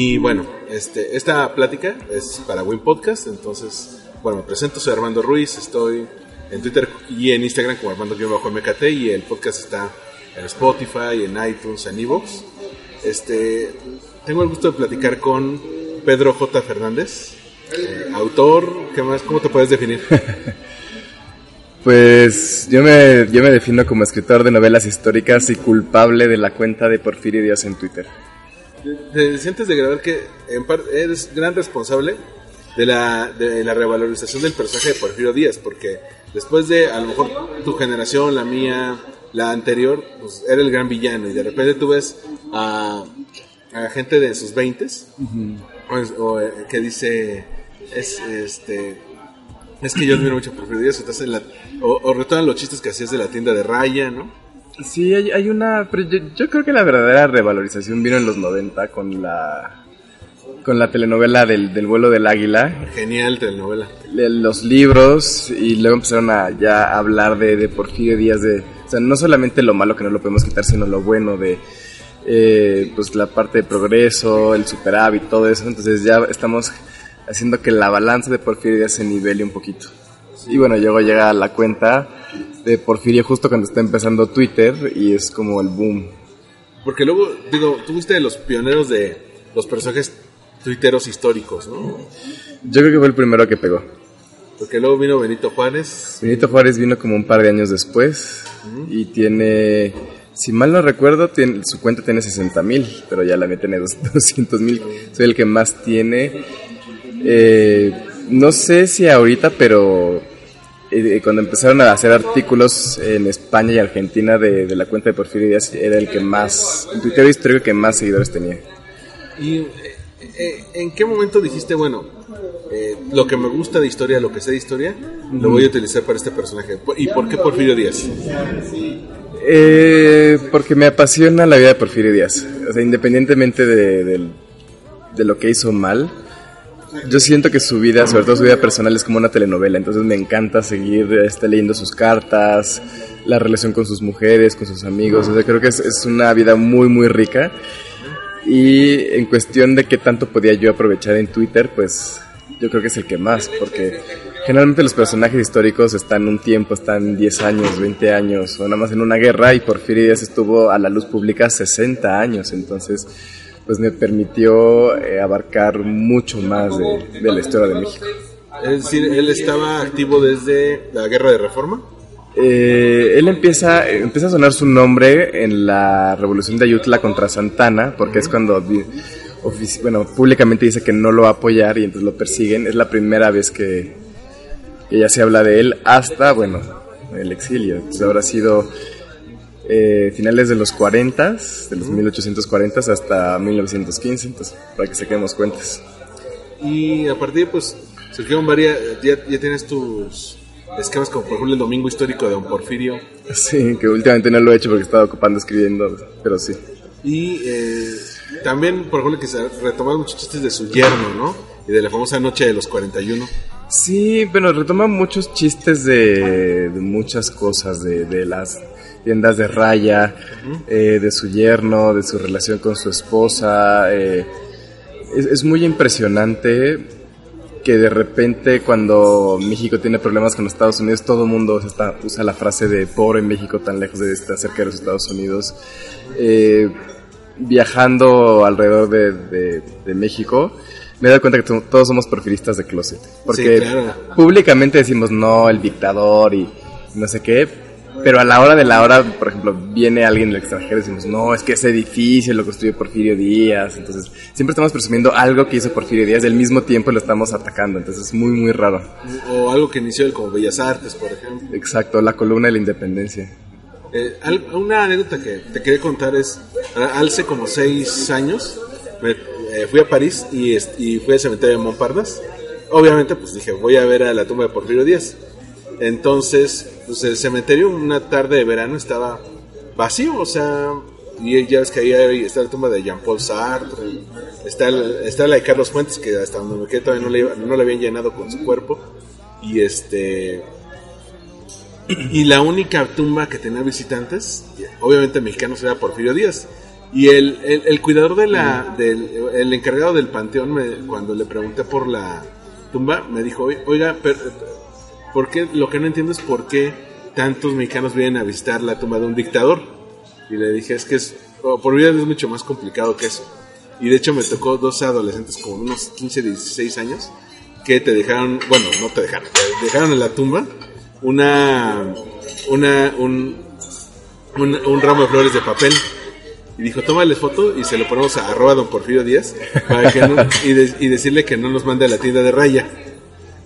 Y bueno, este, esta plática es para Win Podcast, entonces, bueno, me presento, soy Armando Ruiz, estoy en Twitter y en Instagram como Armando-MKT y el podcast está en Spotify, en iTunes, en Evox. Este, tengo el gusto de platicar con Pedro J. Fernández, eh, autor, ¿qué más? ¿Cómo te puedes definir? Pues yo me, yo me defino como escritor de novelas históricas y culpable de la cuenta de Porfirio Díaz en Twitter. ¿Te sientes de grabar que en parte eres gran responsable de la, de la revalorización del personaje de Porfirio Díaz? Porque después de, a lo mejor, tu generación, la mía, la anterior, pues era el gran villano y de repente tú ves a, a gente de sus veintes o, es- o, eh, que dice, es este... Es que yo admiro mucho a Porfirio Díaz, entonces la- o, o retoman los chistes que hacías de la tienda de raya, ¿no? Sí, hay, hay una... Pero yo, yo creo que la verdadera revalorización vino en los 90 con la... Con la telenovela del, del vuelo del águila, Genial telenovela. le- los libros y luego empezaron a ya hablar de, de Porfirio Díaz de o sea no solamente lo malo que no lo podemos quitar sino lo bueno de eh, pues la parte de progreso el superávit todo eso. Entonces ya estamos haciendo que la balanza de Porfirio Díaz se nivele un poquito. Y bueno luego llega la cuenta de Porfirio justo cuando está empezando Twitter y es como el boom Porque luego, digo, de los pioneros de los personajes tuiteros históricos, ¿no? yo creo que fue el primero que pegó Porque luego vino Benito Juárez. Benito Juárez vino como un par de años después y tiene, si mal no recuerdo, tiene, su cuenta tiene 60 mil, pero ya la mía tiene 200 mil. Soy el que más tiene. Eh, no sé si ahorita, pero eh, cuando empezaron a hacer artículos en España y Argentina de, de la cuenta de Porfirio Díaz, era el que más, en Twitter histórico que más seguidores tenía. ¿Y eh, eh, en qué momento dijiste, bueno, eh, lo que me gusta de historia, lo que sé de historia, lo voy a utilizar para este personaje? ¿Y por qué Porfirio Díaz? Eh, porque me apasiona la vida de Porfirio Díaz. O sea, independientemente de, del- de lo que hizo mal, yo siento que su vida, sobre todo su vida personal, es como una telenovela. Entonces me encanta seguir este, leyendo sus cartas, la relación con sus mujeres, con sus amigos. O sea, creo que es, es una vida muy, muy rica. Y en cuestión de qué tanto podía yo aprovechar en Twitter, pues yo creo que es el que más, porque generalmente los personajes históricos están un tiempo, están 10 años, 20 años, o nada más en una guerra, y Porfirio Díaz estuvo a la luz pública 60 años, entonces pues me permitió eh, abarcar mucho más de, de la historia de México. Es decir, él estaba activo desde la Guerra de Reforma. Eh, él empieza, empieza a sonar su nombre en la revolución de Ayutla contra Santana, porque es cuando bueno, públicamente dice que no lo va a apoyar y entonces lo persiguen. Es la primera vez que, que ya se habla de él hasta, bueno, el exilio. Entonces habrá sido eh, finales de los 40, de los 1840 hasta 1915, entonces para que saquemos cuentas. Y a partir, pues, surgieron varias. Ya, ya tienes tus esquemas, como por ejemplo el Domingo Histórico de Don Porfirio. Sí, que últimamente no lo he hecho porque estaba ocupando escribiendo, pero sí. Y eh, también, por ejemplo, que se retomaron muchos chistes de su yerno, ¿no? Y de la famosa noche de los 41. Sí, bueno, retoma muchos chistes de, de muchas cosas, de, de las tiendas de raya, eh, de su yerno, de su relación con su esposa. eh, es, es muy impresionante que de repente cuando México tiene problemas con Estados Unidos, todo el mundo está- usa la frase de pobre México tan lejos de estar cerca de los Estados Unidos. Eh, viajando alrededor de, de- de México, me he dado cuenta que to- todos somos porfiristas de closet. Porque Sí, claro. públicamente decimos no, el dictador y no sé qué. Pero a la hora de la hora, por ejemplo, viene alguien del extranjero y decimos, no, es que ese edificio lo construyó Porfirio Díaz. Entonces, siempre estamos presumiendo algo que hizo Porfirio Díaz, del mismo tiempo lo estamos atacando. Entonces, es muy, muy raro. O algo que inició él como Bellas Artes, por ejemplo. Exacto, la columna de la independencia. Eh, una anécdota que te quería contar es, hace como seis años, me- eh, fui a París y, est- y fui al cementerio de Montparnasse. Obviamente, pues dije, voy a ver a la tumba de Porfirio Díaz. Entonces, pues el cementerio una tarde de verano estaba vacío, o sea, y ya ves que ahí está la tumba de Jean-Paul Sartre, está, está la de Carlos Fuentes, que hasta donde me quedé todavía no le, no le habían llenado con su cuerpo, y este... Y la única tumba que tenía visitantes, obviamente mexicanos, era Porfirio Díaz. Y el, el, cuidador de la, del, el encargado del panteón, me- cuando le pregunté por la tumba, me dijo, "Oi- oiga, pero, ¿por qué? Lo que no entiendo es por qué tantos mexicanos vienen a visitar la tumba de un dictador. Y le dije, es que es, oh, por vida es mucho más complicado que eso. Y de hecho me tocó dos adolescentes como unos 15, 16 años que te dejaron, bueno, no te dejaron, te dejaron en la tumba una, una, un, un, ramo de flores de papel. Y dijo, tómale foto y se lo ponemos a arroba don Porfirio Díaz para que no- y decirle que no nos mande a la tienda de raya.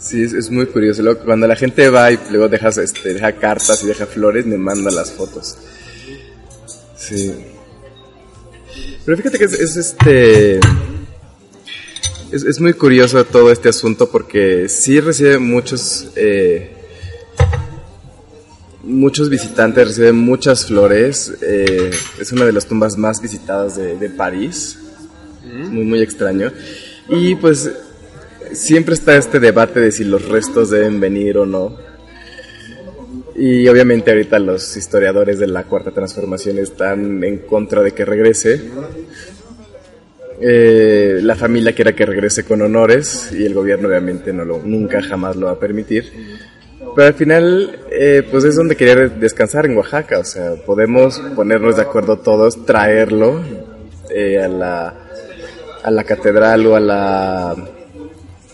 Sí, es, es muy curioso. Luego, cuando la gente va y luego dejas, este, deja cartas y deja flores, me manda las fotos. Sí. Pero fíjate que es, es, este. Es, es muy curioso todo este asunto porque sí recibe muchos. eh, muchos visitantes, recibe muchas flores. eh, es una de las tumbas más visitadas de, de París. Muy, muy extraño. Y pues siempre está este debate de si los restos deben venir o no. Y obviamente ahorita los historiadores de la Cuarta Transformación están en contra de que regrese. Eh, la familia quiere que regrese con honores y el gobierno obviamente no lo, nunca jamás lo va a permitir. Pero al final, eh, pues es donde quería descansar en Oaxaca. O sea, podemos ponernos de acuerdo todos, traerlo eh, a la a la catedral o a la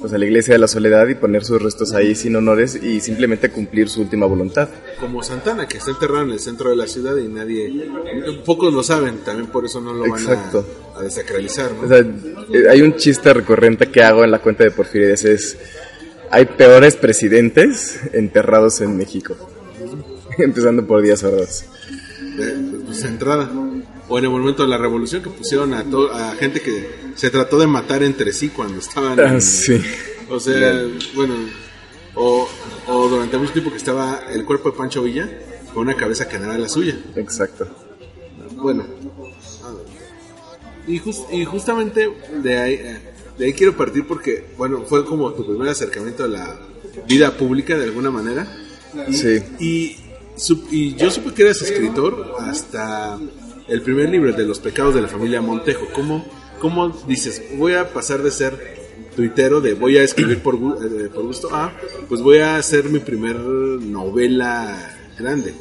pues a la iglesia de la soledad y poner sus restos ahí sin honores y simplemente cumplir su última voluntad. Como Santana, que está enterrado en el centro de la ciudad y nadie, pocos lo saben, también por eso no lo van Exacto. a, a desacralizar. ¿no? O sea, eh, hay un chiste recurrente que hago en la cuenta de Porfirio Díaz es hay peores presidentes enterrados en México. Empezando por Díaz Ordaz. pues, entrada. O en el momento de la revolución que pusieron a, to- a gente que se trató de matar entre sí cuando estaban... Ah, en- sí. O sea, bueno, o, o durante mucho tiempo que estaba el cuerpo de Pancho Villa con una cabeza que no era la suya. Exacto. Bueno, y, jus- y justamente de ahí, eh, de ahí quiero partir porque, bueno, fue como tu primer acercamiento a la vida pública de alguna manera. Sí. Y, sup- y yo supe que eras escritor hasta el primer libro de los pecados de la familia Montejo. ¿Cómo, cómo dices, voy a pasar de ser tuitero, de voy a escribir por, eh, por gusto, a pues voy a hacer mi primer novela grande?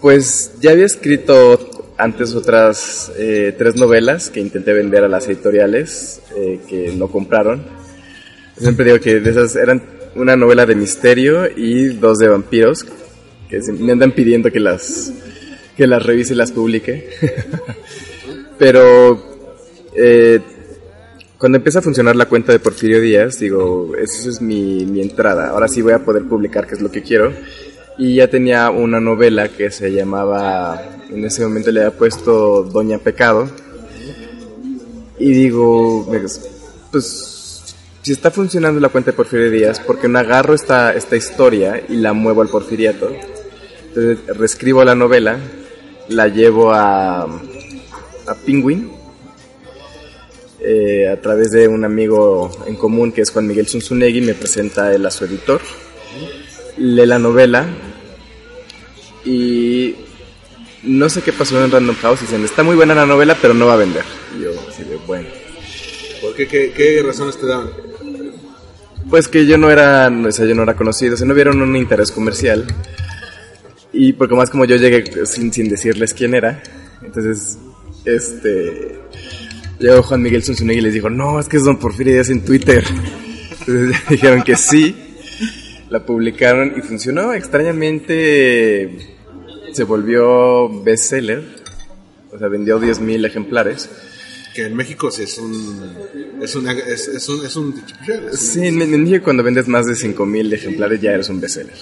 Pues ya había escrito antes otras eh, tres novelas que intenté vender a las editoriales eh, que no compraron. Siempre digo que de esas eran una novela de misterio y dos de vampiros que me andan pidiendo que las que las revise y las publique. Pero eh, cuando empieza a funcionar la cuenta de Porfirio Díaz, digo, esa es mi, mi entrada. Ahora sí voy a poder publicar, que es lo que quiero. Y ya tenía una novela que se llamaba, en ese momento le había puesto Doña Pecado. Y digo, pues, si está funcionando la cuenta de Porfirio Díaz, ¿por qué no agarro esta, esta historia y la muevo al porfiriato? Entonces reescribo la novela, la llevo a, a Penguin, eh, a través de un amigo en común que es Juan Miguel Zunzunegui, me presenta él a su editor, lee la novela y no sé qué pasó en Random House, dicen, está muy buena la novela, pero no va a vender. Y yo, así de, bueno. ¿Por qué? ¿Qué, qué razones te daban? Pues que yo no era, o sea, yo no era conocido, o sea, no vieron un interés comercial. Y porque más como yo llegué sin, sin decirles quién era, entonces, este, llegó Juan Miguel Zunzunegui y les dijo, no, es que es Don Porfirio Díaz en Twitter. Entonces dijeron que sí, la publicaron y funcionó. Extrañamente se volvió bestseller, o sea, vendió 10.000 ejemplares. Que en México sí es un. Es, una, es, es un. Es un, es un- Sí, en, en México cuando vendes más de 5000 ejemplares ya eres un bestseller.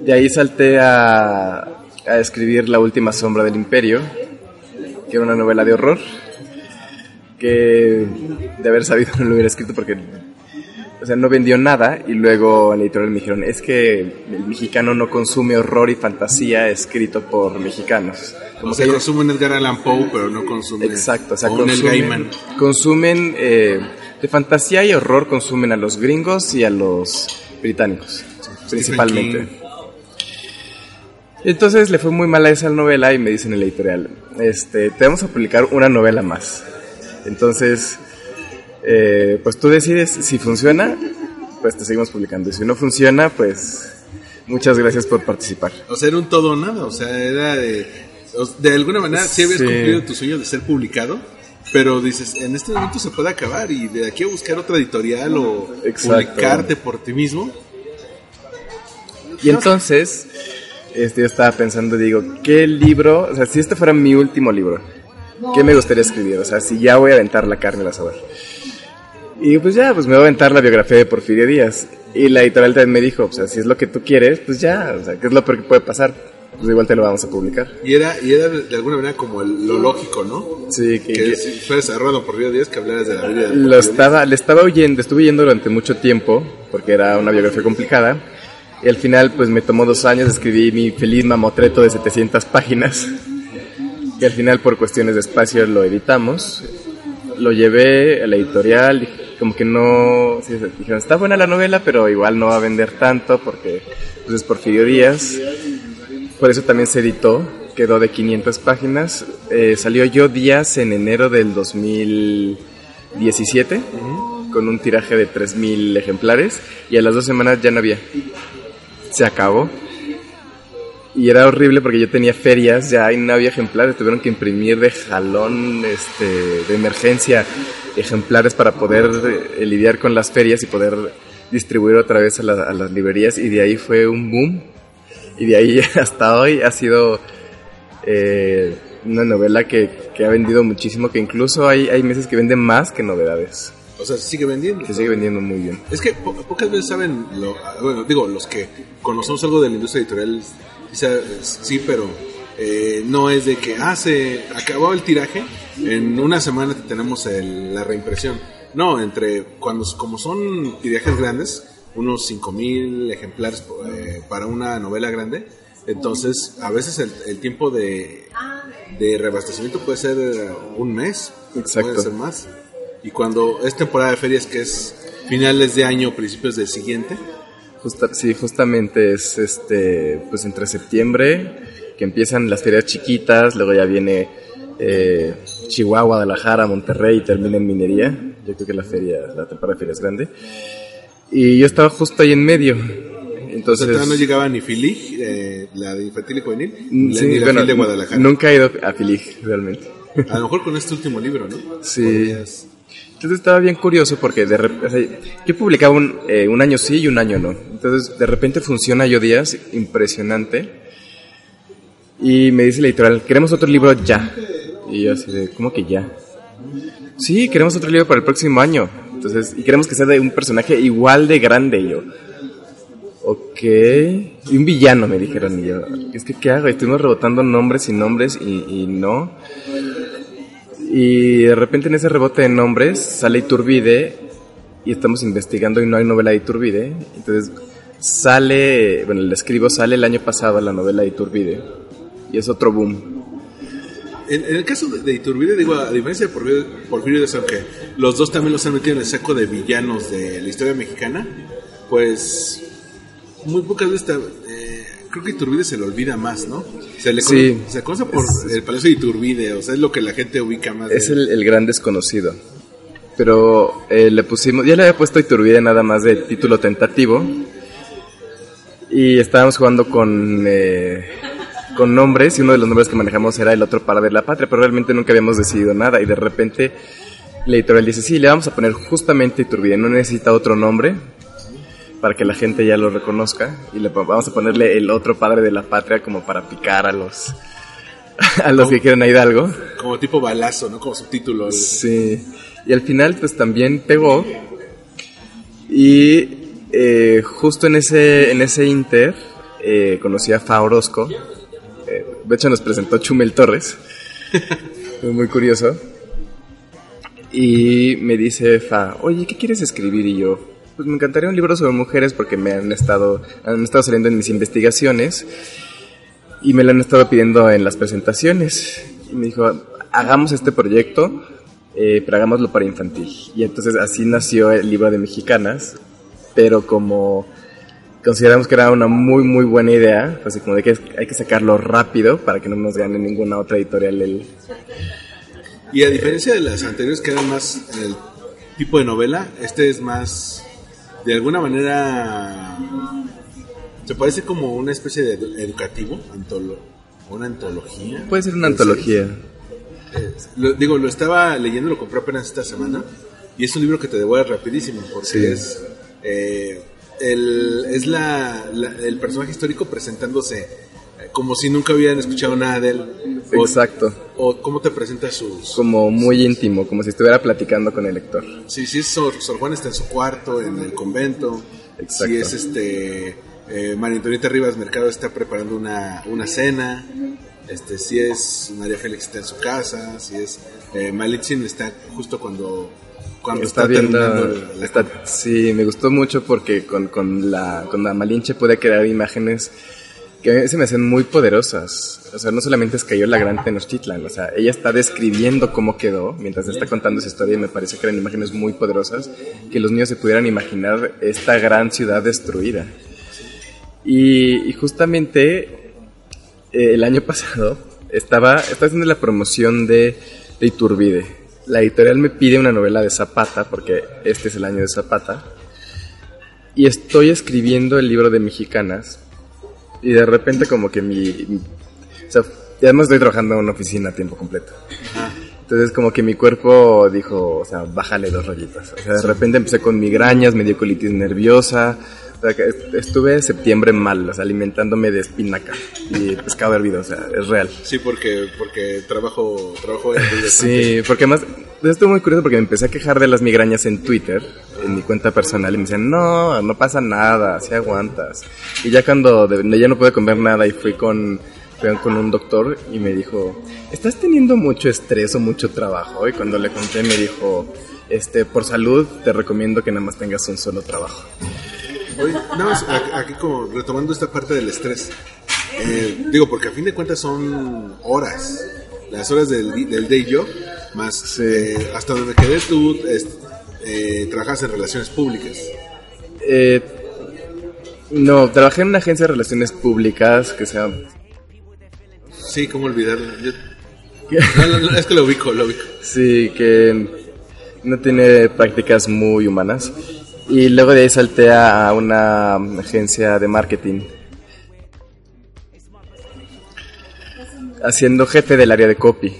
De ahí salté a, a escribir La última sombra del imperio, que era una novela de horror. que de haber sabido no lo hubiera escrito porque o sea, no vendió nada y luego en la editorial me dijeron, es que el mexicano no consume horror y fantasía escrito por mexicanos. Como se consumen Edgar Allan Poe, pero no consumen Exacto, o sea, o consumen, consumen eh, de fantasía y horror consumen a los gringos y a los británicos, principalmente. Entonces le fue muy mal a esa novela y me dicen en la editorial, este, te vamos a publicar una novela más. Entonces, eh, pues tú decides si funciona, pues te seguimos publicando. Y si no funciona, pues muchas gracias por participar. O sea, era un todo o nada. O sea, era de. De alguna manera, sí habías Sí. cumplido tu sueño de ser publicado. Pero dices, en este momento se puede acabar y de aquí a buscar otra editorial o Exacto. publicarte por ti mismo. Y entonces, este, yo estaba pensando, digo, ¿qué libro? O sea, si este fuera mi último libro, ¿qué me gustaría escribir? O sea, si ya voy a aventar la carne al asador. Y pues ya, pues me voy a aventar la biografía de Porfirio Díaz. Y la editorial también me dijo, o sea, si es lo que tú quieres, pues ya, o sea, ¿qué es lo peor que puede pasar? Pues igual te lo vamos a publicar. Y era, y era de, alguna manera como el- lo lógico, ¿no? Sí, que, Que si fueras a Rodo por Río Díaz, que hablaras de la vida de lo Porfirio Díaz. estaba, le estaba oyendo, estuve oyendo durante mucho tiempo, porque era una biografía complicada. Y al final, pues me tomó dos años, escribí mi feliz mamotreto de 700 páginas. Y al final, por cuestiones de espacio, lo editamos. Lo llevé a la editorial, como que no. sí, dijeron, está buena la novela, pero igual no va a vender tanto, porque pues, es Porfirio Díaz. Por eso también se editó, quedó de 500 páginas. Eh, salió Yo Díaz en enero del 2017, con un tiraje de 3.000 ejemplares, y a las dos semanas ya no había. Se acabó. Y era horrible porque yo tenía ferias ya y no había ejemplares, tuvieron que imprimir de jalón, este, de emergencia, ejemplares para poder eh, lidiar con las ferias y poder distribuir otra vez a, la- a las librerías, y de ahí fue un boom. Y de ahí hasta hoy ha sido eh, una novela que, que ha vendido muchísimo, que incluso hay, hay meses que venden más que novedades, O sea, sigue vendiendo. que sigue vendiendo muy bien. Es que po- pocas veces saben, lo, bueno, digo, los que conocemos algo de la industria editorial, quizá, sí, pero eh, no es de que, ah, se acabó el tiraje, en una semana te tenemos el- la reimpresión. No, entre, cuando, como son tirajes grandes, unos 5000 ejemplares eh, para una novela grande, entonces a veces el, el tiempo de, de reabastecimiento puede ser eh, un mes, Exacto. puede ser más. Y cuando es temporada de ferias, que es finales de año, principios del siguiente, Justa- sí, justamente es este, pues entre septiembre, que empiezan las ferias chiquitas, luego ya viene eh, Chihuahua, Guadalajara, Monterrey y termina en minería. Yo creo que la feria, la temporada de feria es grande. Y yo estaba justo ahí en medio. Entonces, no llegaba ni Filig, eh, la de infantil y juvenil, Mm, ni la bueno, de Guadalajara. Nunca he ido a Filig, realmente. A lo mejor con este último libro, ¿no? Sí. Podrías- Entonces estaba bien curioso porque de o yo publicaba un, eh, un año sí y un año no. Entonces de repente funciona Yo Díaz, impresionante. Y me dice la editorial, queremos otro libro ya. Y yo así de, ¿cómo que ya? Sí, queremos otro libro para el próximo año. Entonces, y queremos que sea de un personaje igual de grande. Yo, ok. Y un villano, me dijeron. Y yo, es que, ¿qué hago? Estuvimos rebotando nombres y nombres y no. Y de repente en ese rebote de nombres sale Iturbide y estamos investigando y no hay novela de Iturbide. Entonces sale, bueno, el escribo sale el año pasado la novela de Iturbide y es otro boom. En, el caso de, de Iturbide, digo, a diferencia de Porfirio, Porfirio Díaz, aunque los dos también los han metido en el saco de villanos de la historia mexicana, pues muy pocas veces, eh, creo que Iturbide se le olvida más, ¿no? Se le Sí. conoce, se conoce por el Palacio de Iturbide, o sea, es lo que la gente ubica más. Es de- el, el gran desconocido. Pero eh, le pusimos, ya le había puesto Iturbide nada más de título tentativo. Y estábamos jugando con, eh, con nombres y uno de los nombres que manejamos era el otro para ver la patria, pero realmente nunca habíamos decidido nada. Y de repente la editorial dice, sí, le vamos a poner justamente Iturbide, no necesita otro nombre para que la gente ya lo reconozca. Y le vamos a ponerle el otro padre de la patria como para picar a los, a los que quieren a Hidalgo. Como tipo balazo, ¿no? Como subtítulo. Sí. Y al final, pues también pegó. Y eh, justo en ese, en ese inter, eh, conocí a Fa Orozco. Eh, de hecho, nos presentó Chumel Torres. Fue muy curioso. Y me dice Fa, oye, ¿qué quieres escribir? Y yo, pues me encantaría un libro sobre mujeres porque me han estado, han estado saliendo en mis investigaciones y me lo han estado pidiendo en las presentaciones. Y me dijo, hagamos este proyecto, eh, pero hagámoslo para infantil. Y entonces así nació el libro de mexicanas, pero como consideramos que era una muy muy buena idea, así como de que hay que sacarlo rápido para que no nos gane ninguna otra editorial el... Y a diferencia de las anteriores que eran más el tipo de novela, este es más, de alguna manera, se parece como una especie de educativo, antolo, una antología. Puede ser una antología. Eh, lo- digo, lo estaba leyendo, lo compré apenas esta semana y es un libro que te devuelve rapidísimo porque Sí. es eh, el, es la, la- el personaje histórico presentándose como si nunca hubieran escuchado nada de él. O- Exacto. O cómo te presenta sus... Como muy íntimo, como si estuviera platicando con el lector. Sí, sí, es Sor, Sor Juan está en su cuarto, en el convento. Exacto. Si es este. Eh, María Antonieta Rivas Mercado está preparando una, una cena. Este, si es María Félix está en su casa. Si es. Eh, Malitzin está justo cuando. Cuando está, está viendo terminando la está- sí me gustó mucho porque con, con la con la Malinche puede crear imágenes que a mí se me hacen muy poderosas o sea no solamente es cayó la gran Tenochtitlan o sea ella está describiendo cómo quedó mientras está contando esa historia y me parece que eran imágenes muy poderosas que los niños se pudieran imaginar esta gran ciudad destruida y, y justamente eh, el año pasado estaba, estaba haciendo la promoción de, de Iturbide. La editorial me pide una novela de Zapata, porque este es el año de Zapata. Y estoy escribiendo el libro de Mexicanas. Y de repente como que mi... o sea, además estoy trabajando en una oficina a tiempo completo. Entonces como que mi cuerpo dijo, o sea, bájale dos rayitas. O sea, de repente empecé con migrañas, me dio colitis nerviosa. O sea, que est- estuve septiembre mal, o sea, alimentándome de espinaca y pescado hervido, o sea, es real. Sí, porque, porque trabajo, trabajo. Sí, porque además, estuvo muy curioso porque me empecé a quejar de las migrañas en Twitter, en mi cuenta personal, y me decían, no, no pasa nada, si aguantas. Y ya cuando de- ya no pude comer nada y fui con, fui con un doctor y me dijo, ¿estás teniendo mucho estrés o mucho trabajo? Y cuando le conté me dijo, este, por salud te recomiendo que nada más tengas un solo trabajo. Oye, nada más, aquí como retomando esta parte del estrés. Eh, digo, porque a fin de cuentas son horas. Las horas del, del day job, más eh, hasta donde quedé tú eh, trabajas en relaciones públicas. Eh, no, trabajé en una agencia de relaciones públicas que se llama Sí, cómo olvidarlo. Yo- no, no, no, es que lo ubico, lo ubico. Sí, que no tiene prácticas muy humanas. Y luego de ahí salté a una agencia de marketing. Haciendo jefe del área de copy.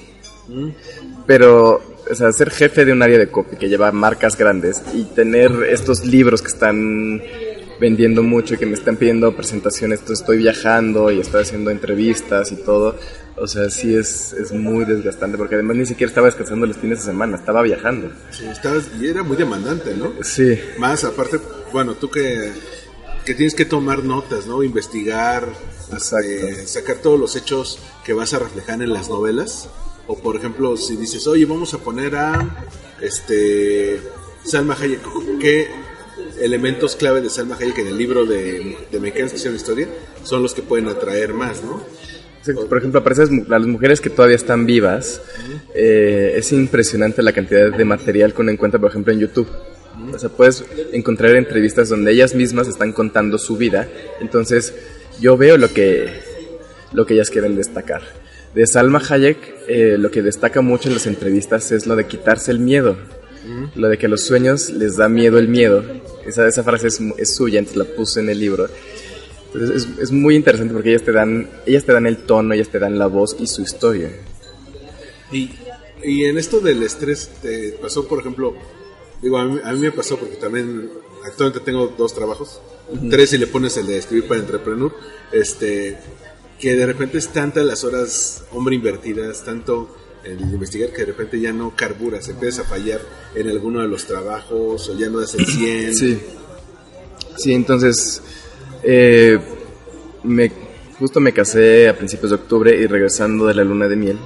Pero, o sea, ser jefe de un área de copy que lleva marcas grandes y tener estos libros que están vendiendo mucho y que me están pidiendo presentaciones, entonces estoy viajando y estoy haciendo entrevistas y todo. O sea, sí es, es muy desgastante porque además ni siquiera estaba descansando los fines de semana, estaba viajando. Sí, estabas, y era muy demandante, ¿no? Sí, Más aparte, bueno, tú que, que tienes que tomar notas, ¿no? Investigar, Exacto. eh, sacar todos los hechos que vas a reflejar en las novelas. O por ejemplo, si dices, oye, vamos a poner a este Salma Hayek, ¿qué elementos clave de Salma Hayek en el libro de, de Mexicanos son los que pueden atraer más, ¿no? Por ejemplo, a las mujeres que todavía están vivas, eh, es impresionante la cantidad de material que uno encuentra, por ejemplo, en YouTube. O sea, puedes encontrar entrevistas donde ellas mismas están contando su vida. Entonces, yo veo lo que, lo que ellas quieren destacar. De Salma Hayek, eh, lo que destaca mucho en las entrevistas es lo de quitarse el miedo. Lo de que a los sueños les da miedo el miedo. Esa, esa frase es, es suya, entonces la puse en el libro. Entonces es, es muy interesante porque ellas te dan ellas te dan el tono, ellas te dan la voz y su historia. Y, y en esto del estrés, ¿te pasó, por ejemplo, digo, a mí, a mí me pasó porque también actualmente tengo dos trabajos, tres si le pones el de escribir para Entrepreneur, este, que de repente es tantas las horas, hombre, invertidas, tanto en investigar que de repente ya no carburas, empiezas a fallar en alguno de los trabajos o ya no das el 100. Sí. Sí, entonces eh, me justo me casé a principios de octubre y regresando de la luna de miel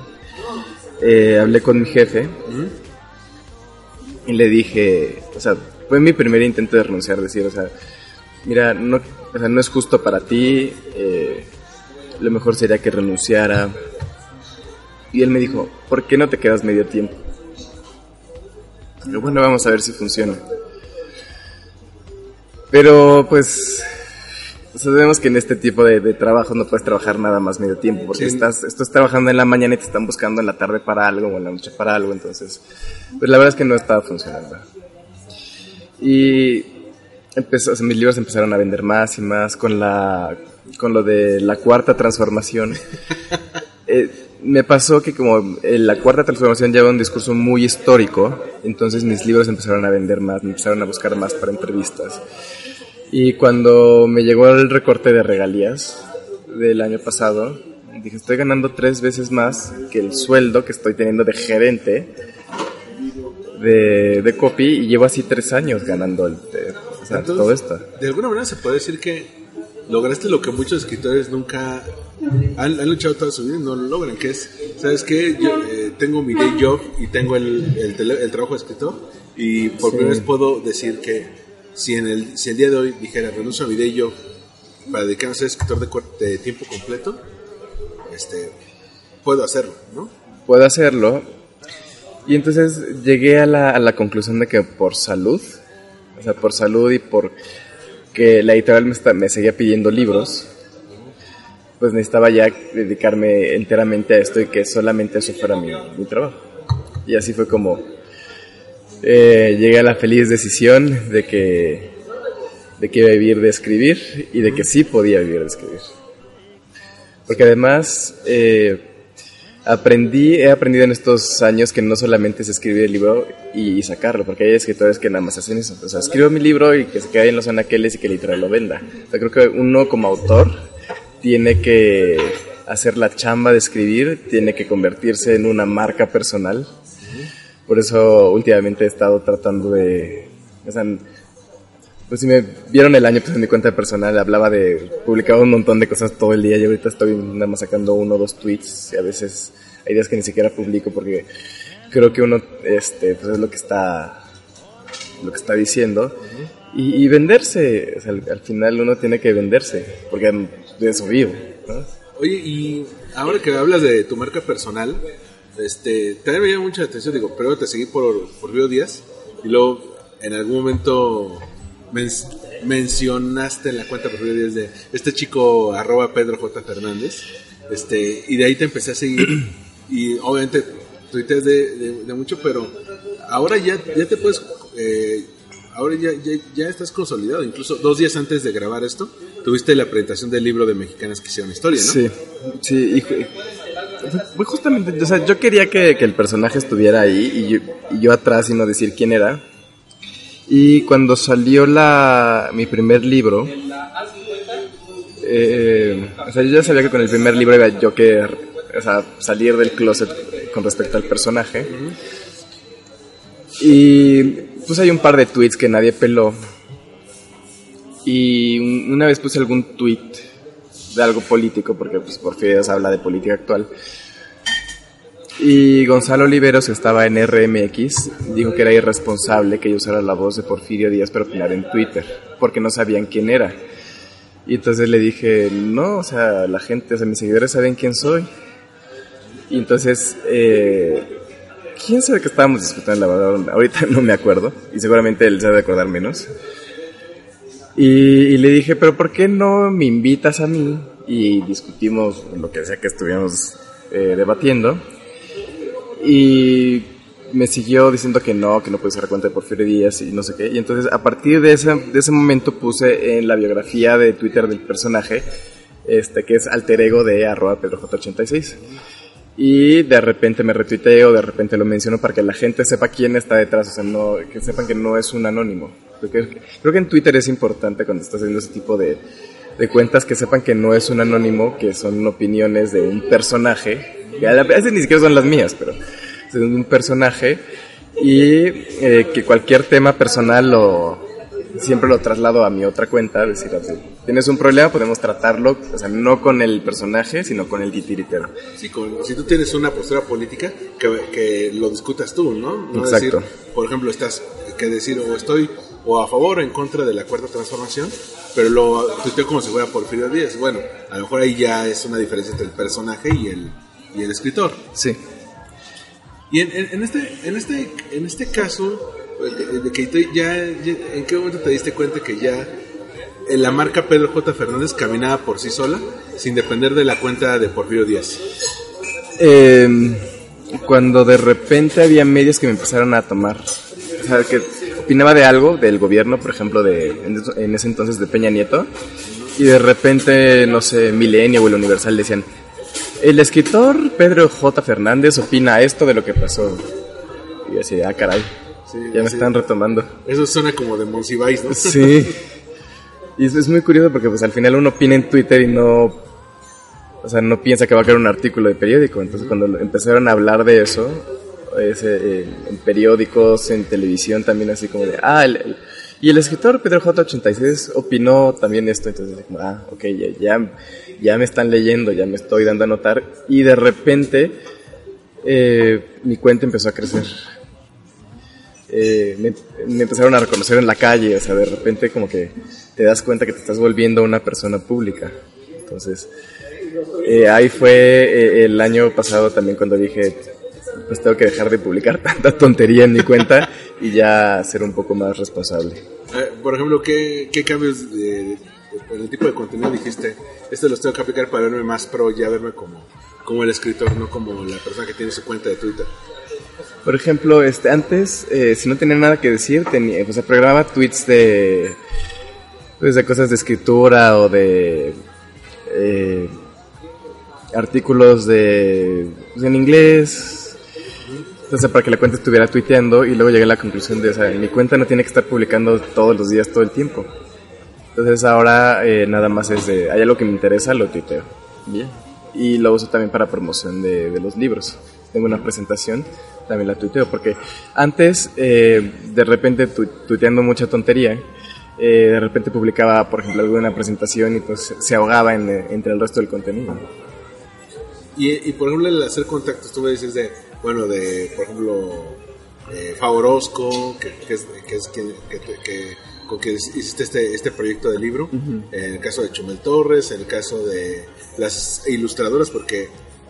eh, hablé con mi jefe y le dije, o sea, fue mi primer intento de renunciar, decir, o sea, mira, no, o sea, no es justo para ti, eh, lo mejor sería que renunciara. Y él me dijo, ¿por qué no te quedas medio tiempo? Pero bueno, vamos a ver si funciona. Pero pues sabemos que en este tipo de, de trabajo no puedes trabajar nada más medio tiempo, porque Sí. estás, estás trabajando en la mañana y te están buscando en la tarde para algo o en la noche para algo, entonces, pues la verdad es que no estaba funcionando. Y empezó, o sea, mis libros empezaron a vender más y más con la con lo de la cuarta transformación. Eh, me pasó que como eh, la cuarta transformación lleva un discurso muy histórico, entonces mis libros empezaron a vender más, me empezaron a buscar más para entrevistas. Y cuando me llegó el recorte de regalías del año pasado, dije, estoy ganando tres veces más que el sueldo que estoy teniendo de gerente de, de copy y llevo así tres años ganando el, de- o sea, Entonces, todo esto. De alguna manera se puede decir que lograste lo que muchos escritores nunca han, han luchado toda su vida y no lo logran, que es, ¿sabes qué? Yo eh, tengo mi day job y tengo el, el, tele- el trabajo de escritor y por Sí. primera vez puedo decir que si, en el, si el día de hoy dijera renuncio a mi day job para dedicarme a ser escritor de, de tiempo completo, este, puedo hacerlo, ¿no? puedo hacerlo. Y entonces llegué a la, a la conclusión de que por salud, o sea, por salud y por que la editorial me, está- me seguía pidiendo libros, pues necesitaba ya dedicarme enteramente a esto y que solamente eso fuera mi, trabajo. Y así fue como eh, llegué a la feliz decisión de que, de que iba a vivir de escribir y de que sí podía vivir de escribir. Porque además eh, aprendí, he aprendido en estos años que no solamente es escribir el libro y, sacarlo, porque hay escritores que nada más hacen eso. O sea, escribo mi libro y que se quede en los anaqueles y que el editorial lo venda. O sea, creo que uno como autor tiene que hacer la chamba de escribir, tiene que convertirse en una marca personal. Por eso últimamente he estado tratando de... pues si me vieron el año pues en mi cuenta personal hablaba de publicaba un montón de cosas todo el día y ahorita estoy nada más sacando uno o dos tweets y a veces hay días que ni siquiera publico porque creo que uno este pues es lo que está lo que está diciendo y, venderse al, al final uno tiene que venderse porque de eso vivo. Oye, y ahora que hablas de tu marca personal, este, también me llama mucha atención, digo, pero te seguí por, por Río Díaz y luego en algún momento men- mencionaste en la cuenta Díaz de este chico arroba Pedro J. Fernández, este, y de ahí te empecé a seguir y obviamente tuiteas de, de, mucho, pero ahora ya, ya te puedes... eh, Ahora ya, ya, ya estás consolidado, incluso dos días antes de grabar esto, tuviste la presentación del libro de Mexicanas que hicieron historia, ¿no? Sí, sí, y justamente, o sea, yo quería que, que el personaje estuviera ahí y yo, y yo atrás y no decir quién era. Y cuando salió la, mi primer libro, eh, o sea, yo ya sabía que con el primer libro iba yo que o sea, salir del closet con respecto al personaje. Y puse ahí un par de tweets que nadie peló. Y un- una vez puse algún tweet de algo político, porque pues Porfirio habla de política actual. Y Gonzalo Oliveros, que estaba en RMX, dijo que era irresponsable que yo usara la voz de Porfirio Díaz para opinar en Twitter, porque no sabían quién era. Y entonces le dije, no, o sea, la gente, o sea, mis seguidores saben quién soy. Y entonces, eh, quién sabe que estábamos discutiendo, la verdad, ahorita no me acuerdo, y seguramente él se debe acordar menos. Y, le dije, pero ¿por qué no me invitas a mí? Y discutimos lo que sea que estuviéramos eh, debatiendo. Y me siguió diciendo que no, que no puede usar la cuenta de Porfirio Díaz y no sé qué. Y entonces a partir de ese, de ese momento puse en la biografía de Twitter del personaje, este, que es alter ego de arroba pedroj86. Y de repente me retuiteo, de repente lo menciono para que la gente sepa quién está detrás, o sea, no, que sepan que no es un anónimo. Porque creo que en Twitter es importante cuando estás haciendo ese tipo de, de cuentas que sepan que no es un anónimo, que son opiniones de un personaje, que a veces ni siquiera son las mías, pero de un personaje, y eh, que cualquier tema personal lo, siempre lo traslado a mi otra cuenta, es decir, de, tienes un problema podemos tratarlo, o sea, no con el personaje, sino con el titiritero. Si, con- si tú tienes una postura política, que, que lo discutas tú, ¿no? No Exacto. decir, por ejemplo, estás que decir o estoy o a favor o en contra de la cuarta transformación, pero lo tuiteo como si fuera Porfirio Díaz. Bueno, a lo mejor ahí ya es una diferencia entre el personaje y el, y el escritor. Sí. Y en, en- en este, en este, en este caso, de, de que ya, ya- ¿en qué momento te diste cuenta que ya eh, la marca Pedro J. Fernández caminaba por sí sola, sin depender de la cuenta de Porfirio Díaz? Eh, cuando de repente había medios que me empezaron a tomar, o sea, que opinaba de algo del gobierno, por ejemplo, de en ese entonces de Peña Nieto, y de repente, no sé, Milenio o el Universal decían, el escritor Pedro J. Fernández opina esto de lo que pasó. Y yo así, ah, caray, Sí, ya me sí. están retomando. Eso suena como de Monsiváis, ¿no? Sí. Y es, es muy curioso porque pues al final uno opina en Twitter y no, o sea, no piensa que va a caer un artículo de periódico. Entonces cuando empezaron a hablar de eso, ese, eh, en periódicos, en televisión también así como de, ah, el- el- y el escritor Pedro J86 opinó también esto. Entonces como, ah, ok, ya, ya, ya me están leyendo, ya me estoy dando a notar. Y de repente eh, mi cuenta empezó a crecer eh, me, empezaron a reconocer en la calle, o sea, de repente como que te das cuenta que te estás volviendo una persona pública. Entonces, eh, ahí fue el año pasado también cuando dije, pues tengo que dejar de publicar tanta tontería en mi cuenta y ya ser un poco más responsable. Por ejemplo, ¿qué, qué cambios de, de- en el tipo de contenido dijiste? Esto los tengo que aplicar para verme más pro, ya verme como, como el escritor, no como la persona que tiene su cuenta de Twitter. Por ejemplo, este, antes, eh, si no tenía nada que decir, tenía, pues, programaba tweets de, pues, de cosas de escritura o de eh, artículos de, pues, en inglés. Entonces, para que la cuenta estuviera tuiteando y luego llegué a la conclusión de, o sea, mi cuenta no tiene que estar publicando todos los días, todo el tiempo. Entonces ahora eh, nada más es de, hay algo que me interesa, lo tuiteo. Bien. Y lo uso también para promoción de, de los libros. Tengo una presentación, también la tuiteo, porque antes, eh, de repente, tu- tuiteando mucha tontería, eh, de repente publicaba, por ejemplo, alguna presentación y pues se ahogaba en, eh, entre el resto del contenido. Y, y, por ejemplo, el hacer contactos, tú me dices de, bueno, de, por ejemplo, eh, Favorosco, que, que es, que es quien, que, que- con quien hiciste este, este proyecto de libro, en el caso de Chumel Torres, en el caso de las ilustradoras, porque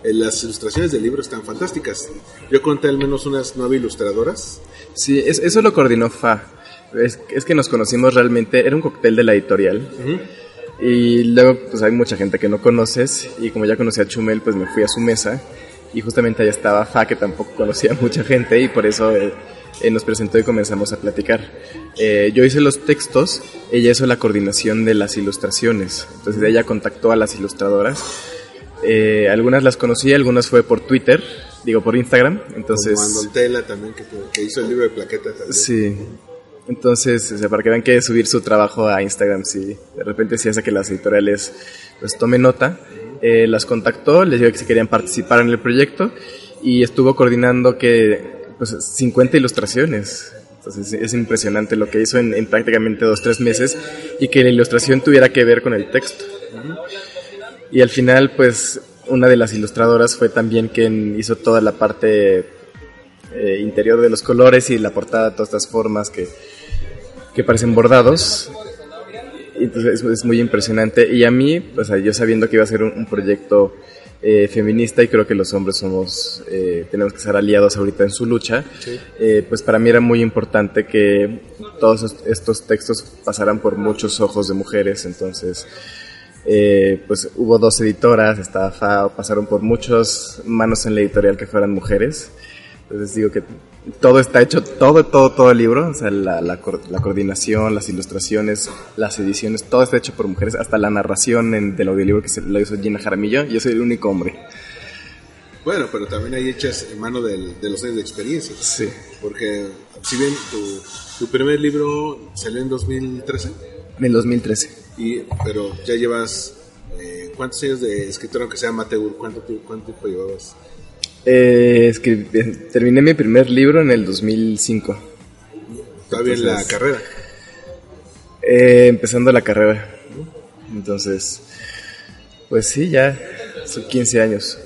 eh, las ilustraciones del libro están fantásticas. Yo conté al menos unas nueve ilustradoras. Sí, es- eso lo coordinó Fa. Es, es que nos conocimos realmente, era un cóctel de la editorial. Y luego, pues hay mucha gente que no conoces. Y como ya conocí a Chumel, pues me fui a su mesa. Y justamente allá estaba Fa, que tampoco conocía mucha gente. Y por eso eh, eh, nos presentó y comenzamos a platicar. Eh, yo hice los textos, ella hizo la coordinación de las ilustraciones. Entonces ella contactó a las ilustradoras. Eh, algunas las conocí, algunas fue por Twitter, digo por Instagram. Entonces. Como Andontela también, que, que hizo el libro de plaquetas también. Sí. Entonces, o sea, para que vean que subir su trabajo a Instagram, sí, de repente sí hace que las editoriales pues tomen nota. Eh, las contactó, les dijo que si querían participar en el proyecto y estuvo coordinando que pues 50 ilustraciones. Es impresionante lo que hizo en, en prácticamente dos, tres meses y que la ilustración tuviera que ver con el texto. Y al final, pues, una de las ilustradoras fue también quien hizo toda la parte eh, interior de los colores y la portada, todas estas formas que, que parecen bordados. Entonces es, es muy impresionante. Y a mí, pues yo sabiendo que iba a ser un proyecto eh, feminista y creo que los hombres somos, eh, tenemos que ser aliados ahorita en su lucha, eh, pues para mí era muy importante que todos est- estos textos pasaran por muchos ojos de mujeres. Entonces, eh, pues hubo dos editoras, estaba FAO, pasaron por muchas manos en la editorial que fueran mujeres. Entonces digo que todo está hecho, todo, todo, todo el libro, o sea, la, la, la coordinación, las ilustraciones, las ediciones, todo está hecho por mujeres, hasta la narración en, del audiolibro que se lo hizo Gina Jaramillo, yo soy el único hombre. Bueno, pero también hay hechas en mano del- de los años de experiencia. Sí. Porque si bien tu, tu primer libro salió en 2013, En el 2013. y, pero ya llevas eh, cuántos años de escritor, aunque sea amateur, ¿cuánto, cuánto tiempo llevabas? Eh, eh, terminé mi primer libro en el 2005, Todavía en la carrera. eh, empezando la carrera. Entonces, pues sí, ya son 15 años.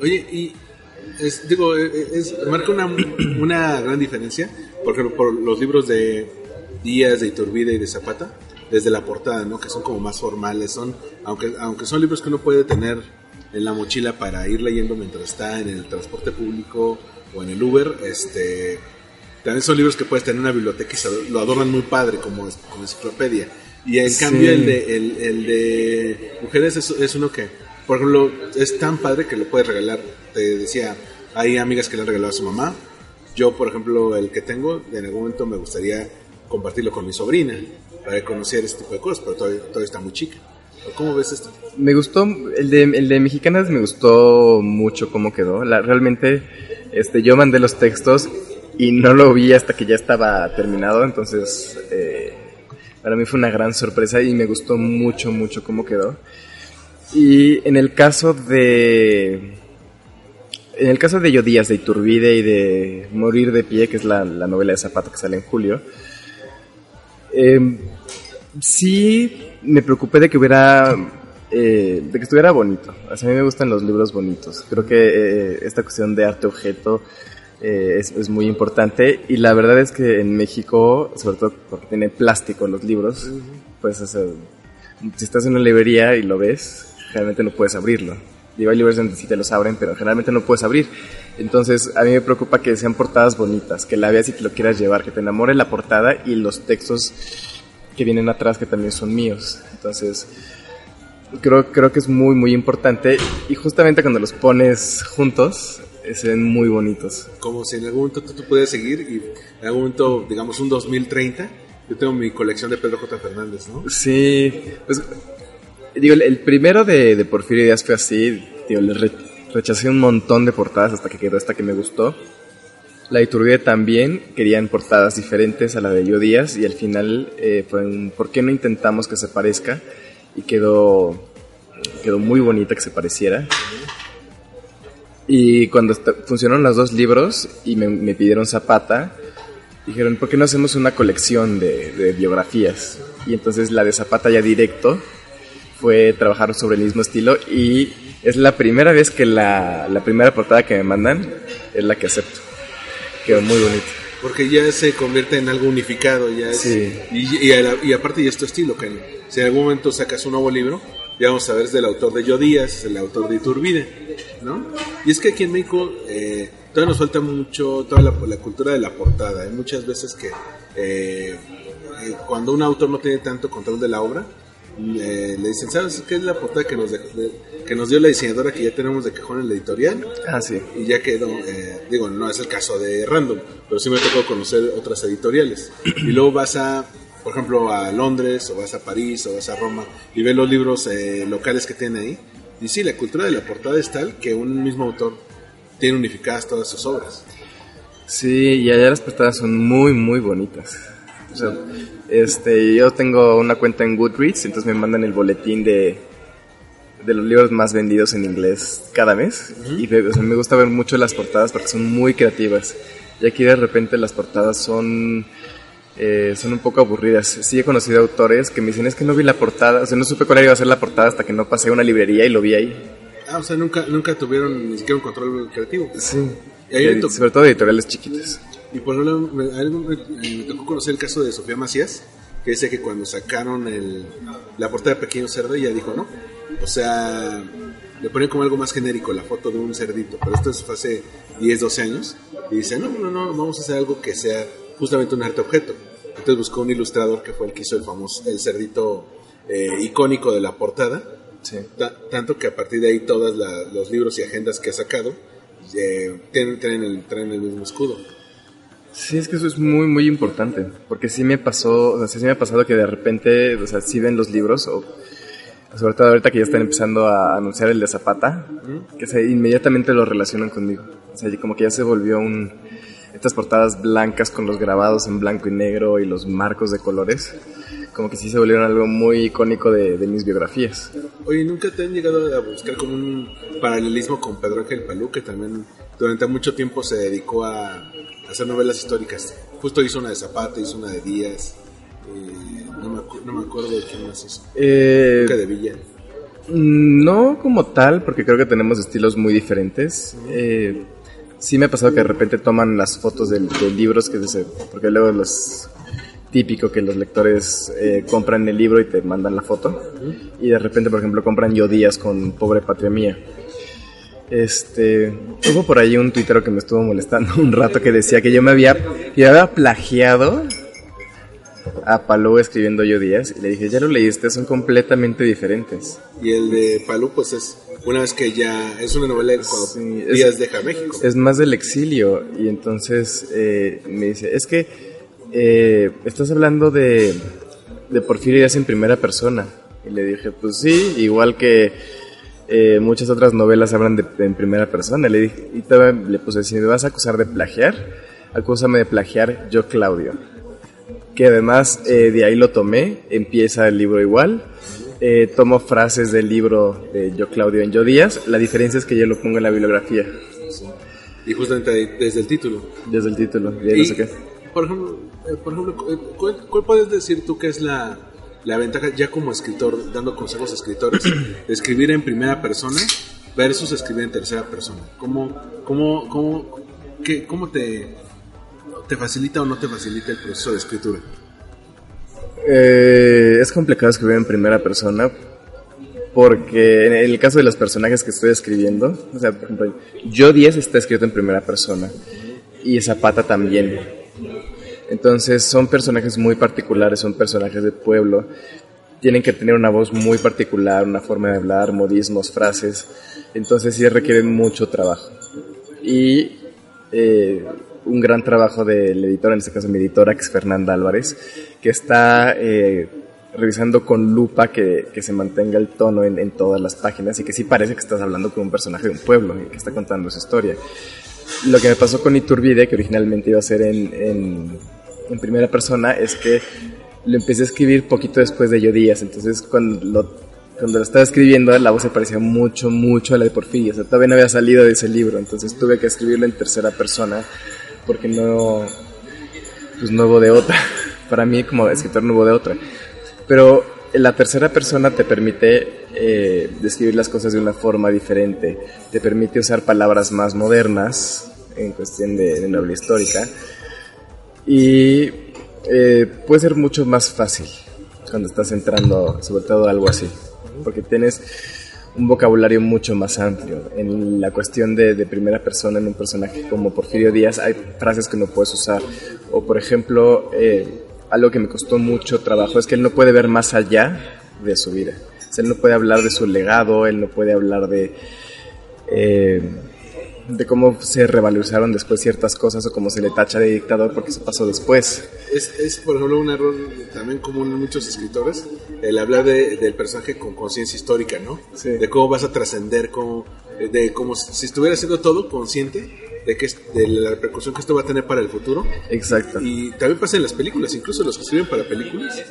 Oye, y es- digo, eh, es, marca una, una gran diferencia, por ejemplo, por los libros de Díaz, de Iturbide y de Zapata, desde la portada, ¿no? Que son como más formales, son, aunque, aunque son libros que uno puede tener en la mochila para ir leyendo mientras está en el transporte público o en el Uber, este, también son libros que puedes tener en una biblioteca y se- lo adornan muy padre como, como enciclopedia. Y en Sí. cambio el de, el, el de mujeres es, es uno que, por ejemplo, es tan padre que lo puedes regalar. Te decía, hay amigas que le han regalado a su mamá. Yo, por ejemplo, el que tengo, en algún momento me gustaría compartirlo con mi sobrina para conocer este tipo de cosas, pero todavía, todavía está muy chica. ¿Cómo ves esto? Me gustó, el de, el de Mexicanas me gustó mucho cómo quedó. La, realmente, este, yo mandé los textos y no lo vi hasta que ya estaba terminado, entonces eh, para mí fue una gran sorpresa y me gustó mucho, mucho cómo quedó. Y en el caso de... En el caso de Yo Díaz, de Iturbide y de Morir de Pie, que es la, la novela de Zapata que sale en julio, eh, sí me preocupé de que hubiera eh, de que estuviera bonito. O sea, a mí me gustan los libros bonitos. Creo que eh, esta cuestión de arte objeto eh, es, es muy importante y la verdad es que en México, sobre todo porque tiene plástico los libros, pues o sea, si estás en una librería y lo ves, generalmente no puedes abrirlo. Digo, hay libros donde sí te los abren, pero generalmente no puedes abrir. Entonces, a mí me preocupa que sean portadas bonitas, que la veas y que lo quieras llevar, que te enamore la portada y los textos que vienen atrás que también son míos. Entonces, creo, creo que es muy, muy importante. Y justamente cuando los pones juntos, eh, se ven muy bonitos. Como si en algún momento tú, tú pudieras seguir y en algún momento, digamos, un 2030, yo tengo mi colección de Pedro J. Fernández, ¿no? Sí, pues, digo, el, el primero de, de Porfirio Díaz fue así, digo, le re- rechacé un montón de portadas hasta que quedó esta que me gustó. La de Iturbide también querían portadas diferentes a la de Yo Díaz y al final eh, fue un, ¿por qué no intentamos que se parezca? Y quedó, quedó muy bonita que se pareciera. Y cuando funcionaron los dos libros y me, pidieron Zapata, dijeron, ¿por qué no hacemos una colección de, biografías? Y entonces la de Zapata ya directo fue trabajar sobre el mismo estilo y es la primera vez que la primera portada que me mandan es la que acepto. Quedó muy bonito. Porque ya se convierte en algo unificado, ya es- Sí. y, y, la- y aparte ya es tu estilo, si en algún momento sacas un nuevo libro, ya vamos a ver es del autor de Yo Díaz, el autor de Iturbide, ¿no? Y es que aquí en México eh, todavía nos falta mucho toda la, la cultura de la portada. Hay muchas veces que eh, eh, cuando un autor no tiene tanto control de la obra, eh, le dicen, ¿sabes qué es la portada que nos, dejó- de- que nos dio la diseñadora que ya tenemos de cajón en la editorial? Ah, sí. y ya quedó, eh, digo, no es el caso de Random, pero sí me tocó conocer otras editoriales. Y luego vas a, por ejemplo, a Londres, o vas a París, o vas a Roma, y ves los libros eh, locales que tienen ahí. Y sí, la cultura de la portada es tal que un mismo autor tiene unificadas todas sus obras. Sí, y allá las portadas son muy, muy bonitas. O sea, este, yo tengo una cuenta en Goodreads, entonces me mandan el boletín de, de los libros más vendidos en inglés cada mes. Y ve- o sea, me gusta ver mucho las portadas porque son muy creativas. Y aquí de repente las portadas son, eh, son un poco aburridas. Sí he conocido autores que me dicen, es que no vi la portada, o sea, no supe cuál iba a ser la portada hasta que no pasé a una librería y lo vi ahí. Ah, o sea, nunca, nunca tuvieron ni siquiera un control creativo. Sí. Y ahí tocó- Sobre todo editoriales chiquitas. Y por ejemplo, me, me- me tocó conocer el caso de Sofía Macías, que dice que cuando sacaron el, la portada de Pequeño Cerdo, ella dijo, no. O sea, le ponían como algo más genérico la foto de un cerdito, pero esto es hace 10, 12 años. Y dice, no, no, no, vamos a hacer algo que sea justamente un arte objeto. Entonces buscó un ilustrador que fue el que hizo el famoso, el cerdito eh, icónico de la portada. Sí. Tanto que a partir de ahí todos los libros y agendas que ha sacado eh, tienen, traen, el, traen el mismo escudo. Sí, es que eso es muy, muy importante, porque sí me pasó, o sea, sí me ha pasado que de repente, o sea, sí ven los libros, o sobre todo ahorita que ya están empezando a anunciar el de Zapata, que inmediatamente lo relacionan conmigo. O sea, como que ya se volvió un, estas portadas blancas con los grabados en blanco y negro y los marcos de colores, como que sí se volvieron algo muy icónico de, de mis biografías. Oye, ¿nunca te han llegado a buscar como un paralelismo con Pedro Ángel Palú, que también durante mucho tiempo se dedicó a hacer novelas históricas? Justo hizo una de Zapata, hizo una de Díaz. Eh, no, me acu- no me acuerdo de quién más hizo. Eh, de Villa. No como tal, porque creo que tenemos estilos muy diferentes. Eh, sí me ha pasado que de repente toman las fotos del- de, libros que se, porque luego los típico que los lectores eh, compran el libro y te mandan la foto y de repente por ejemplo compran yo días con pobre patria mía este hubo por ahí un tuitero que me estuvo molestando un rato que decía que yo me había que había plagiado a Palou escribiendo yo días y le dije ya lo leíste son completamente diferentes Y el de Palú, pues es una vez que ya es una novela cuando Sí, es- Díaz deja México. es más del exilio y entonces eh, me dice, es que eh, estás hablando de, de Porfirio Díaz en primera persona. Y le dije, pues sí, igual que eh, muchas otras novelas hablan de, en primera persona. Le dije, y todavía le puse, si me vas a acusar de plagiar, acúsame de plagiar yo Claudio. Que además eh, de ahí lo tomé, empieza el libro igual. Eh, tomo frases del libro de Yo Claudio en Yo Díaz. La diferencia es que yo lo pongo en la bibliografía. Y justamente desde el título. Desde el título, y ahí Y, saqué. Por ejemplo, eh, por ejemplo eh, ¿cuál, cuál puedes decir tú que es la, la ventaja ya como escritor, dando consejos a escritores, de escribir en primera persona versus escribir en tercera persona? ¿Cómo, cómo, cómo, qué, cómo te, te facilita o no te facilita el proceso de escritura? Eh, es complicado escribir en primera persona porque en el caso de los personajes que estoy escribiendo, o sea, por ejemplo, Yo 10 está escrito en primera persona y Zapata también. Entonces son personajes muy particulares, son personajes de pueblo, tienen que tener una voz muy particular, una forma de hablar, modismos, frases, entonces sí requieren mucho trabajo. Y eh, un gran trabajo del editor, en este caso mi editora, que es Fernanda Álvarez, que está eh, revisando con lupa que, que se mantenga el tono en, en todas las páginas y que sí parece que estás hablando con un personaje de un pueblo y que está contando su historia. Lo que me pasó con Iturbide, que originalmente iba a ser en, en, primera persona, es que lo empecé a escribir poquito después de Yo Díaz, entonces cuando lo, cuando lo estaba escribiendo la voz se parecía mucho, mucho a la de Porfirio, o sea, todavía no había salido de ese libro, entonces tuve que escribirlo en tercera persona porque no, pues no hubo de otra. Para mí como escritor no hubo de otra. Pero la tercera persona te permite eh, describir las cosas de una forma diferente, te permite usar palabras más modernas en cuestión de, de novela histórica y eh, puede ser mucho más fácil cuando estás entrando sobre todo algo así, porque tienes un vocabulario mucho más amplio. En la cuestión de, de, primera persona en un personaje como Porfirio Díaz hay frases que no puedes usar. O por ejemplo, eh, algo que me costó mucho trabajo es que él no puede ver más allá de su vida. Él no puede hablar de su legado, él no puede hablar de... Eh, de cómo se revalorizaron después ciertas cosas o cómo se le tacha de dictador porque eso pasó después. Es, es por ejemplo, un error también común en muchos escritores, el hablar de, del personaje con conciencia histórica, ¿no? Sí. De cómo vas a trascender, de como si estuviera haciendo todo consciente de que de la repercusión que esto va a tener para el futuro. Exacto. Y también pasa en las películas, incluso los que escriben para películas.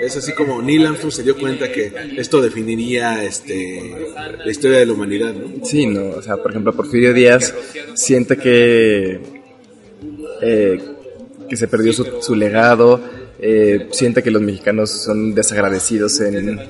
Es así como Neil Armstrong se dio cuenta que esto definiría este, la historia de la humanidad, ¿no? Sí, no, o sea, por ejemplo, Porfirio Díaz siente que, eh, que se perdió su, su legado, eh, siente que los mexicanos son desagradecidos en,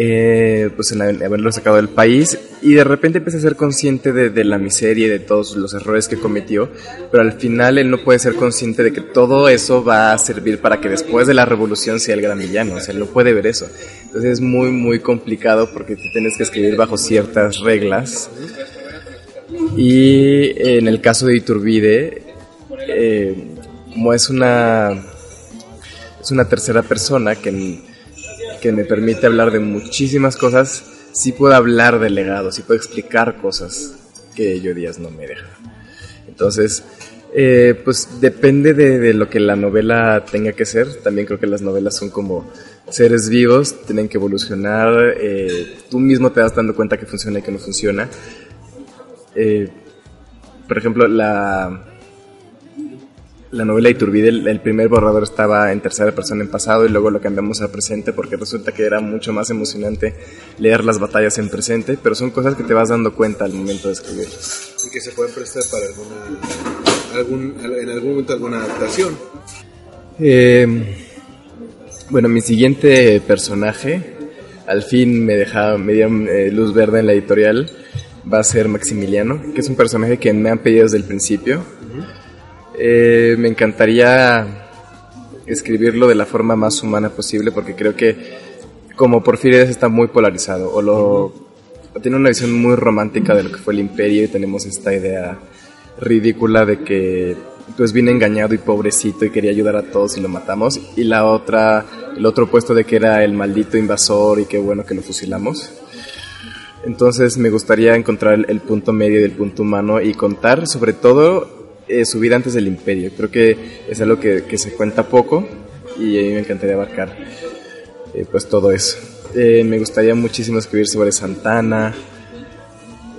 eh, pues en, haberlo sacado del país y de repente empieza a ser consciente de, la miseria y de todos los errores que cometió, pero al final él no puede ser consciente de que todo eso va a servir para que después de la revolución sea el gran villano, o sea, él no puede ver eso. Entonces es muy, muy complicado porque tú tienes que escribir bajo ciertas reglas. Y en el caso de Iturbide, eh, como es una, es una tercera persona que que me permite hablar de muchísimas cosas, sí puedo hablar de legado, sí puedo explicar cosas que yo Díaz no me deja. Entonces, eh, pues depende de, lo que la novela tenga que ser. También creo que las novelas son como seres vivos, tienen que evolucionar. Eh, tú mismo te das dando cuenta que funciona y que no funciona. Eh, por ejemplo, la, la novela Iturbide, el, el, primer borrador estaba en tercera persona en pasado y luego lo cambiamos a presente porque resulta que era mucho más emocionante leer las batallas en presente, pero son cosas que te vas dando cuenta al momento de escribirlas. Y que se pueden prestar para alguna, algún, en algún momento alguna adaptación. Eh, bueno, mi siguiente personaje, al fin me deja me dieron eh, luz verde en la editorial, va a ser Maximiliano, que es un personaje que me han pedido desde el principio. Eh, me encantaría escribirlo de la forma más humana posible porque creo que como Porfirides está muy polarizado o lo tiene una visión muy romántica de lo que fue el imperio y tenemos esta idea ridícula de que pues vine engañado y pobrecito y quería ayudar a todos y lo matamos. Y la otra el otro puesto de que era el maldito invasor y qué bueno que lo fusilamos. Entonces me gustaría encontrar el punto medio del punto humano y contar sobre todo eh, su vida antes del imperio creo que es algo que, se cuenta poco y a mí me encantaría abarcar eh, pues todo eso Eh, me gustaría muchísimo escribir sobre Santana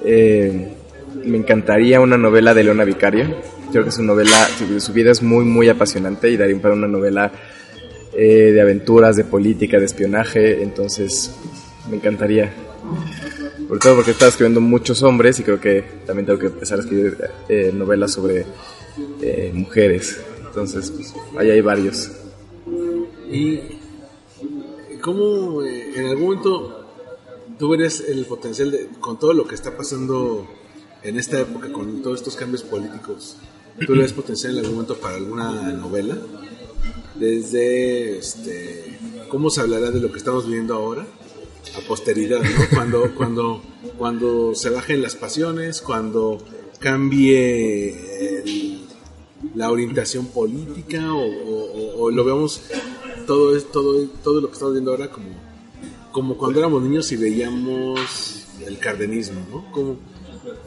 eh, me encantaría una novela de Leona Vicario. Creo que su novela, su, vida es muy, muy apasionante y daría para una novela de aventuras, de política, de espionaje. Entonces, me encantaría. Sobre todo porque he estado escribiendo muchos hombres y creo que también tengo que empezar a escribir eh, novelas sobre eh, mujeres. Entonces, pues, ahí hay varios. ¿Y cómo eh, en algún momento tú verías el potencial de, con todo lo que está pasando en esta época, con todos estos cambios políticos, tú le ves potencial en algún momento para alguna novela? Desde este, cómo se hablará de lo que estamos viviendo ahora a posteridad. Cuando, cuando, cuando se bajen las pasiones, cuando cambie el- la orientación política o, lo veamos todo todo todo lo que estamos viendo ahora como como cuando éramos niños y veíamos el cardenismo, ¿no? Como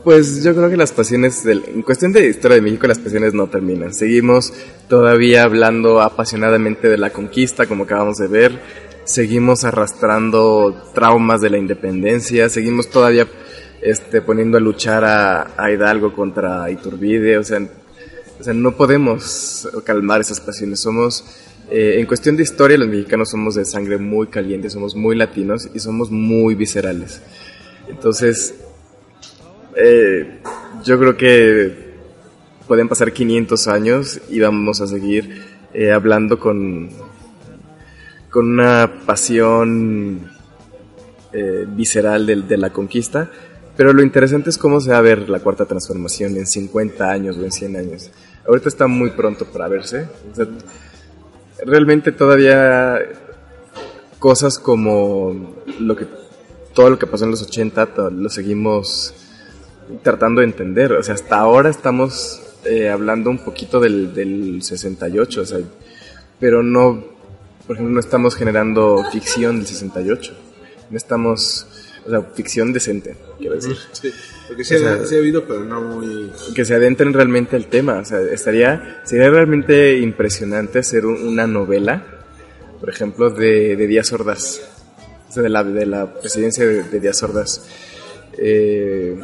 Pues yo creo que las pasiones, en cuestión de historia de México, las pasiones no terminan. Seguimos todavía hablando apasionadamente de la conquista, como acabamos de ver. Seguimos arrastrando traumas de la independencia. Seguimos todavía este, poniendo a luchar a, a Hidalgo contra Iturbide. O sea, o sea, no podemos calmar esas pasiones. Somos, eh, en cuestión de historia, los mexicanos somos de sangre muy caliente, somos muy latinos y somos muy viscerales. Entonces, eh, yo creo que pueden pasar 500 años y vamos a seguir eh, hablando con, con una pasión eh, visceral de, la conquista. Pero lo interesante es cómo se va a ver la cuarta transformación en 50 años o en 100 años. Ahorita está muy pronto para verse. O realmente todavía cosas como lo que todo lo que pasó en los 80 to- lo seguimos tratando de entender. O sea, hasta ahora estamos eh, hablando un poquito del, del 68, o sea, pero no, por ejemplo, no estamos generando ficción del 68. No estamos, o sea, ficción decente, quiero decir. sí, porque sí, O sea, sí ha habido, pero no muy Que se adentren realmente al tema. O sea, estaría, sería realmente impresionante hacer un- una novela, por ejemplo, de, de Díaz Ordaz. O sea, de la, de la presidencia de, de Díaz Ordaz. Eh,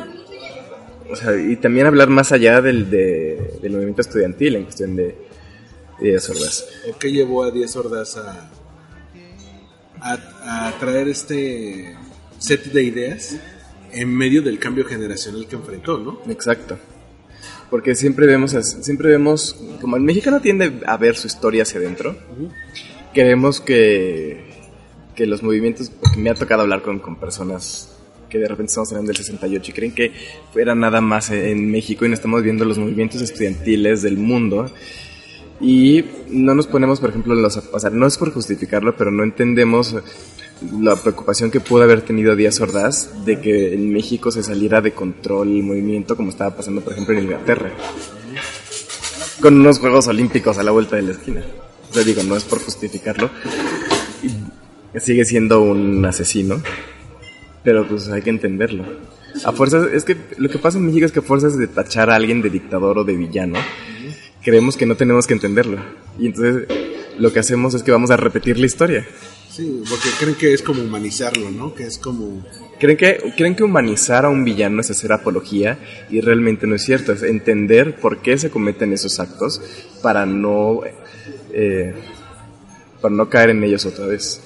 o sea, y también hablar más allá del, de- del movimiento estudiantil en cuestión de Díaz Ordaz. ¿O qué llevó a Díaz Ordaz a, a, a traer este set de ideas en medio del cambio generacional que enfrentó, ¿no? Exacto. Porque siempre vemos, siempre vemos, como el mexicano tiende a ver su historia hacia adentro, queremos que, que los movimientos, porque me ha tocado hablar con, con personas que de repente estamos hablando del 68 y creen que fuera nada más en México y no estamos viendo los movimientos estudiantiles del mundo y no nos ponemos, por ejemplo, los, o sea, no es por justificarlo, pero no entendemos la preocupación que pudo haber tenido Díaz Ordaz de que en México se saliera de control el movimiento como estaba pasando, por ejemplo, en Inglaterra. Con unos Juegos Olímpicos a la vuelta de la esquina. O sea, digo, no es por justificarlo. Sigue siendo un asesino. Pero pues hay que entenderlo. A fuerzas, es que lo que pasa en México es que a fuerzas de tachar a alguien de dictador o de villano, creemos que no tenemos que entenderlo. Y entonces lo que hacemos es que vamos a repetir la historia. Sí, porque creen que es como humanizarlo, ¿no? Que es como... ¿Creen que, ¿Creen que humanizar a un villano es hacer apología? Y realmente no es cierto, es entender por qué se cometen esos actos para no, eh, para no caer en ellos otra vez.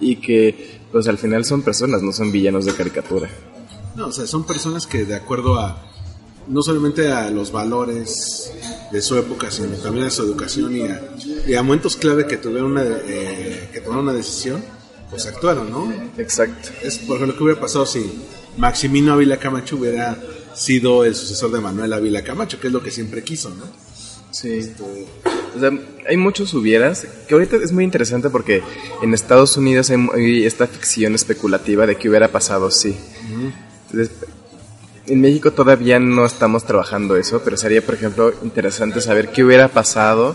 Y que pues al final son personas, no son villanos de caricatura. No, o sea, son personas que de acuerdo a... No solamente a los valores de su época, sino también a su educación y a, y a momentos clave que tuvieron una, eh, que tomaron una decisión, pues actuaron, ¿no? Exacto. Es por ejemplo, ¿qué hubiera pasado si Maximino Ávila Camacho hubiera sido el sucesor de Manuel Ávila Camacho, que es lo que siempre quiso, ¿no? Sí. O sea, hay muchos hubieras, que ahorita es muy interesante porque en Estados Unidos hay, esta ficción especulativa de qué hubiera pasado si. Entonces, en México todavía no estamos trabajando eso, pero sería, por ejemplo, interesante saber qué hubiera pasado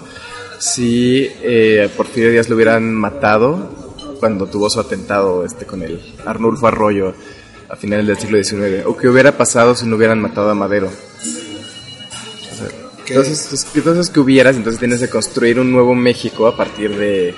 si eh, Porfirio Díaz lo hubieran matado cuando tuvo su atentado este con el Arnulfo Arroyo a finales del siglo XIX, o qué hubiera pasado si no hubieran matado a Madero. O sea, ¿Qué? entonces, pues, entonces que hubieras, entonces tienes que construir un nuevo México a partir de,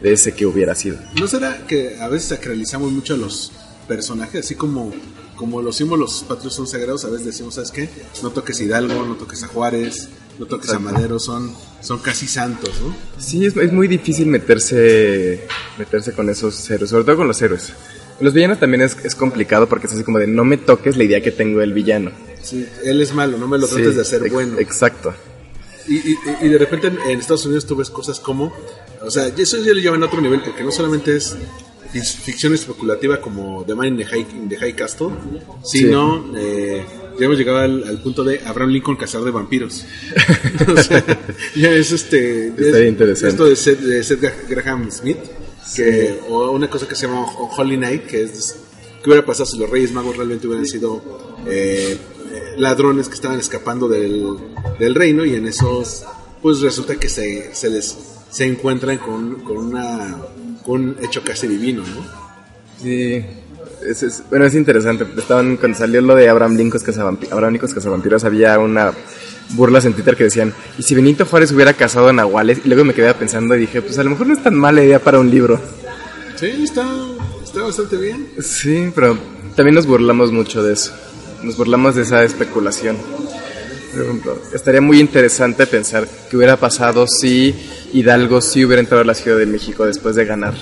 de ese que hubiera sido. ¿No será que a veces sacralizamos mucho a los personajes? Así como, como los símbolos patrios son sagrados, a veces decimos, ¿sabes qué? No toques a Hidalgo, no toques a Juárez, no toques a Madero, son, son casi santos, ¿no? Sí, es, es muy difícil meterse meterse con esos héroes, sobre todo con los héroes. Los villanos también es, es complicado porque es así como de no me toques la idea que tengo del villano. Sí, él es malo, no me lo Sí, trates de hacer ex- bueno. Exacto. Y, y- y de repente en, en Estados Unidos tú ves cosas como, o sea, eso ya lo llevan a otro nivel porque no solamente es ficción especulativa como The Man in the High, in the High Castle, sino eh, ya hemos llegado al, al punto de Abraham Lincoln cazador de vampiros. o sea, ya es este... ya Está es- interesante. Esto de Seth, de Seth Graham Smith, que, o una cosa que se llama Holy Night, que es... ¿Qué hubiera pasado si los Reyes Magos realmente hubieran sido eh, ladrones que estaban escapando del, del reino y en esos pues resulta que se, se les se encuentran con, con una un hecho casi divino, ¿no? Sí. Es, es- bueno, es interesante. Estaban, cuando salió lo de Abraham Lincoln, Cazavampi- Abraham Lincoln Cazavampiros, había una burlas en Twitter que decían, ¿y si Benito Juárez hubiera cazado a Nahuales? Y luego me quedé pensando y dije, pues a lo mejor no es tan mala idea para un libro. Sí, está, está bastante bien. Sí, pero también nos burlamos mucho de eso. Nos burlamos de esa especulación. Estaría muy interesante pensar qué hubiera pasado si Hidalgo sí hubiera entrado a la Ciudad de México después de ganar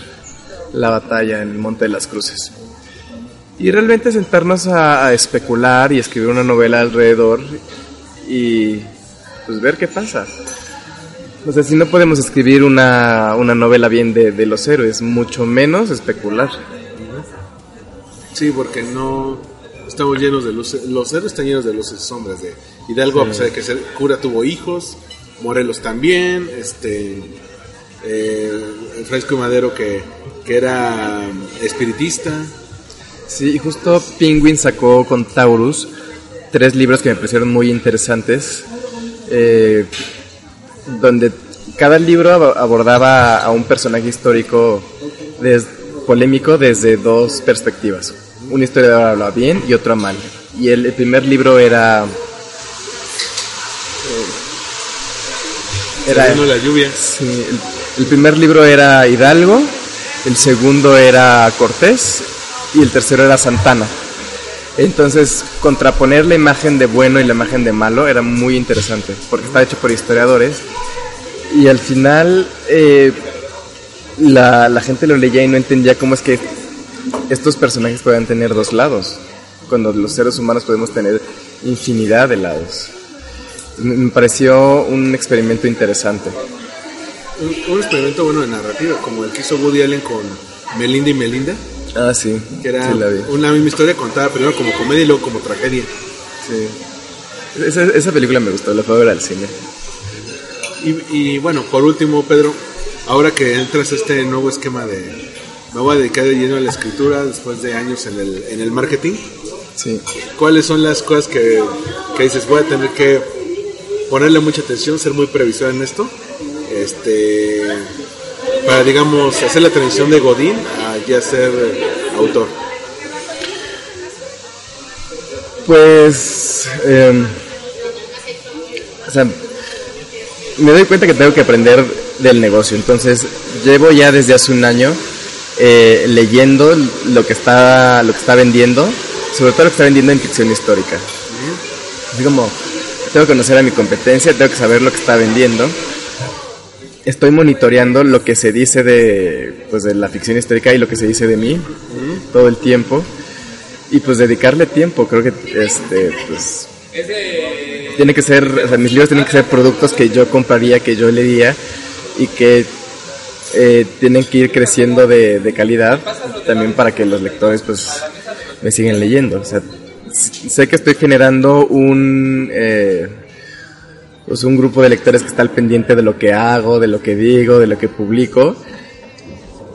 la batalla en el Monte de las Cruces. Y realmente sentarnos a, a especular y escribir una novela alrededor y pues ver qué pasa. O sea, si no podemos escribir una, una novela bien de, de los héroes, mucho menos especular. Sí, porque no estamos llenos de luces, los héroes están llenos de luces y sombras de Hidalgo, a pesar de que ser cura tuvo hijos, Morelos también, este eh, Francisco y Madero que, que era espiritista. Sí, y justo Penguin sacó con Taurus tres libros que me parecieron muy interesantes, eh, donde cada libro ab- abordaba a un personaje histórico des- polémico desde dos perspectivas. Una historia habla bien y otra mal. Y el, el primer libro era... eh, Era la lluvia. Sí, el, el primer libro era Hidalgo, el segundo era Cortés y el tercero era Santana. Entonces, contraponer la imagen de bueno y la imagen de malo era muy interesante, porque está hecho por historiadores. Y al final, eh, la, la gente lo leía y no entendía cómo es que estos personajes puedan tener dos lados, cuando los seres humanos podemos tener infinidad de lados. Me pareció un experimento interesante. Un, un experimento bueno de narrativa, como el que hizo Woody Allen con Melinda y Melinda, Ah, sí. que era Sí, la vi. una misma historia contada primero como comedia y luego como tragedia. Sí. Esa, esa película me gustó, la fue a ver al cine. Y, y bueno, por último, Pedro, ahora que entras a este nuevo esquema de... Me voy a dedicar de lleno a la escritura después de años en el, en el marketing. Sí. ¿Cuáles son las cosas que, que dices, voy a tener que ponerle mucha atención, ser muy previsor en esto? Este, para, digamos, hacer la transición de Godín a ya ser autor. Pues, eh, o sea, me doy cuenta que tengo que aprender del negocio. Entonces, llevo ya desde hace un año eh, leyendo lo que está, lo que está vendiendo, sobre todo lo que está vendiendo en ficción histórica. Así como, tengo que conocer a mi competencia, tengo que saber lo que está vendiendo. Estoy monitoreando lo que se dice de, pues, de la ficción histórica y lo que se dice de mí todo el tiempo y pues dedicarle tiempo creo que este pues tiene que ser, o sea, mis libros tienen que ser productos que yo compraría, que yo leería y que eh, tienen que ir creciendo de, calidad también para que los lectores pues me sigan leyendo. O sea, sé que estoy generando un eh, pues un grupo de lectores que está al pendiente de lo que hago, de lo que digo, de lo que publico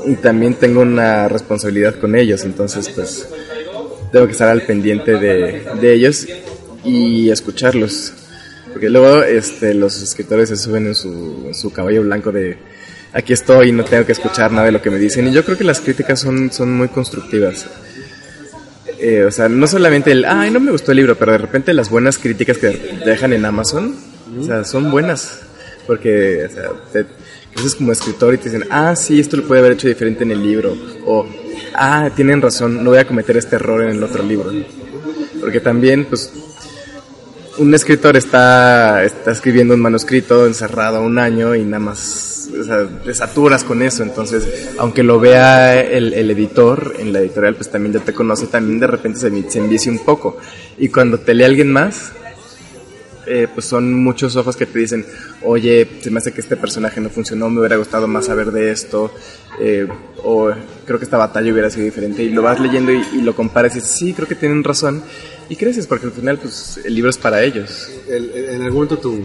y también tengo una responsabilidad con ellos, entonces pues tengo que estar al pendiente de, de ellos y escucharlos. Porque luego este, los escritores se suben en su, en su caballo blanco de aquí estoy y no tengo que escuchar nada de lo que me dicen. Y yo creo que las críticas son, son muy constructivas. Eh, o sea, no solamente el, ay, no me gustó el libro, pero de repente las buenas críticas que dejan en Amazon, o sea, son buenas. Porque, o sea, te, creces como escritor y te dicen, ah, sí, esto lo puede haber hecho diferente en el libro. O, ah, tienen razón, no voy a cometer este error en el otro libro. Porque también, pues, un escritor está, escribiendo un manuscrito encerrado un año y nada más, o sea, te saturas con eso. Entonces, aunque lo vea el, editor en la editorial, pues también ya te conoce, también de repente se, se un poco. Y cuando te lee alguien más, eh, pues son muchos ojos que te dicen, oye, se me hace que este personaje no funcionó, me hubiera gustado más saber de esto, eh, o creo que esta batalla hubiera sido diferente, y lo vas leyendo y, y lo comparas y dices, sí, creo que tienen razón, y creces, porque al final, pues, el libro es para ellos. El- el- en algún momento tu,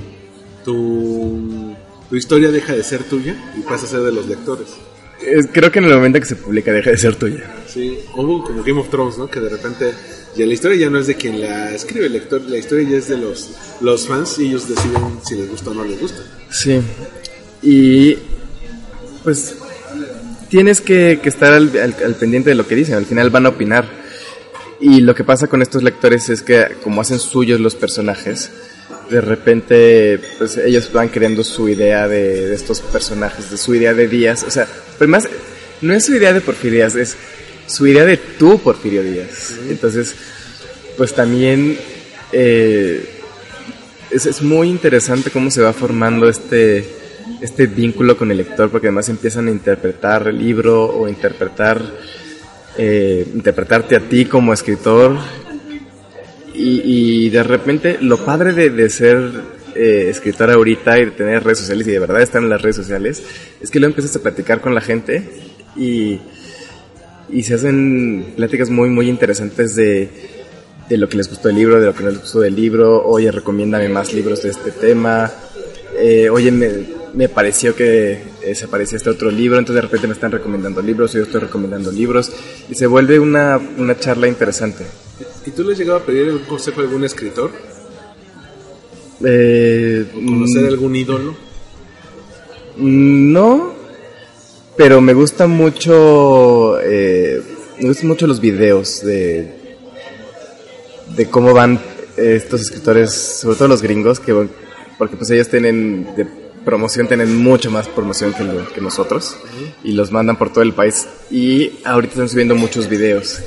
tu, tu historia deja de ser tuya y pasa a ser de los lectores. Es- creo que en el momento que se publica deja de ser tuya. Sí, hubo como Game of Thrones, ¿no? Que de repente ya la historia ya no es de quien la escribe, el lector, la historia ya es de los, los fans y ellos deciden si les gusta o no les gusta. Sí. Y pues tienes que, que estar al, al- al pendiente de lo que dicen, al final van a opinar. Y lo que pasa con estos lectores es que como hacen suyos los personajes, de repente pues ellos van creando su idea de, de estos personajes, de su idea de Díaz. O sea, pero más, no es su idea de Porfirio Díaz, es su idea de tú Porfirio Díaz. Entonces, pues también... eh, es, es muy interesante cómo se va formando este, este vínculo con el lector, porque además empiezan a interpretar el libro o interpretar, eh, interpretarte a ti como escritor. Y, de repente, lo padre de, de ser eh, escritor ahorita y de tener redes sociales y de verdad estar en las redes sociales, es que luego empiezas a platicar con la gente y, y se hacen pláticas muy, muy interesantes de, de lo que les gustó del libro, de lo que no les gustó del libro, oye, recomiéndame más libros de este tema, eh, oye, me, me pareció que eh, se parecía a este otro libro, entonces de repente me están recomendando libros, yo estoy recomendando libros, y se vuelve una, una charla interesante. ¿Y tú le has llegado a pedir un consejo a algún escritor? Eh, ¿Conocer mm, algún ídolo? No, pero me gusta mucho, eh, me gustan mucho los videos de, de cómo van estos escritores, sobre todo los gringos, que porque pues ellos tienen de promoción, tienen mucho más promoción que, lo- que nosotros y los mandan por todo el país y ahorita están subiendo muchos videos.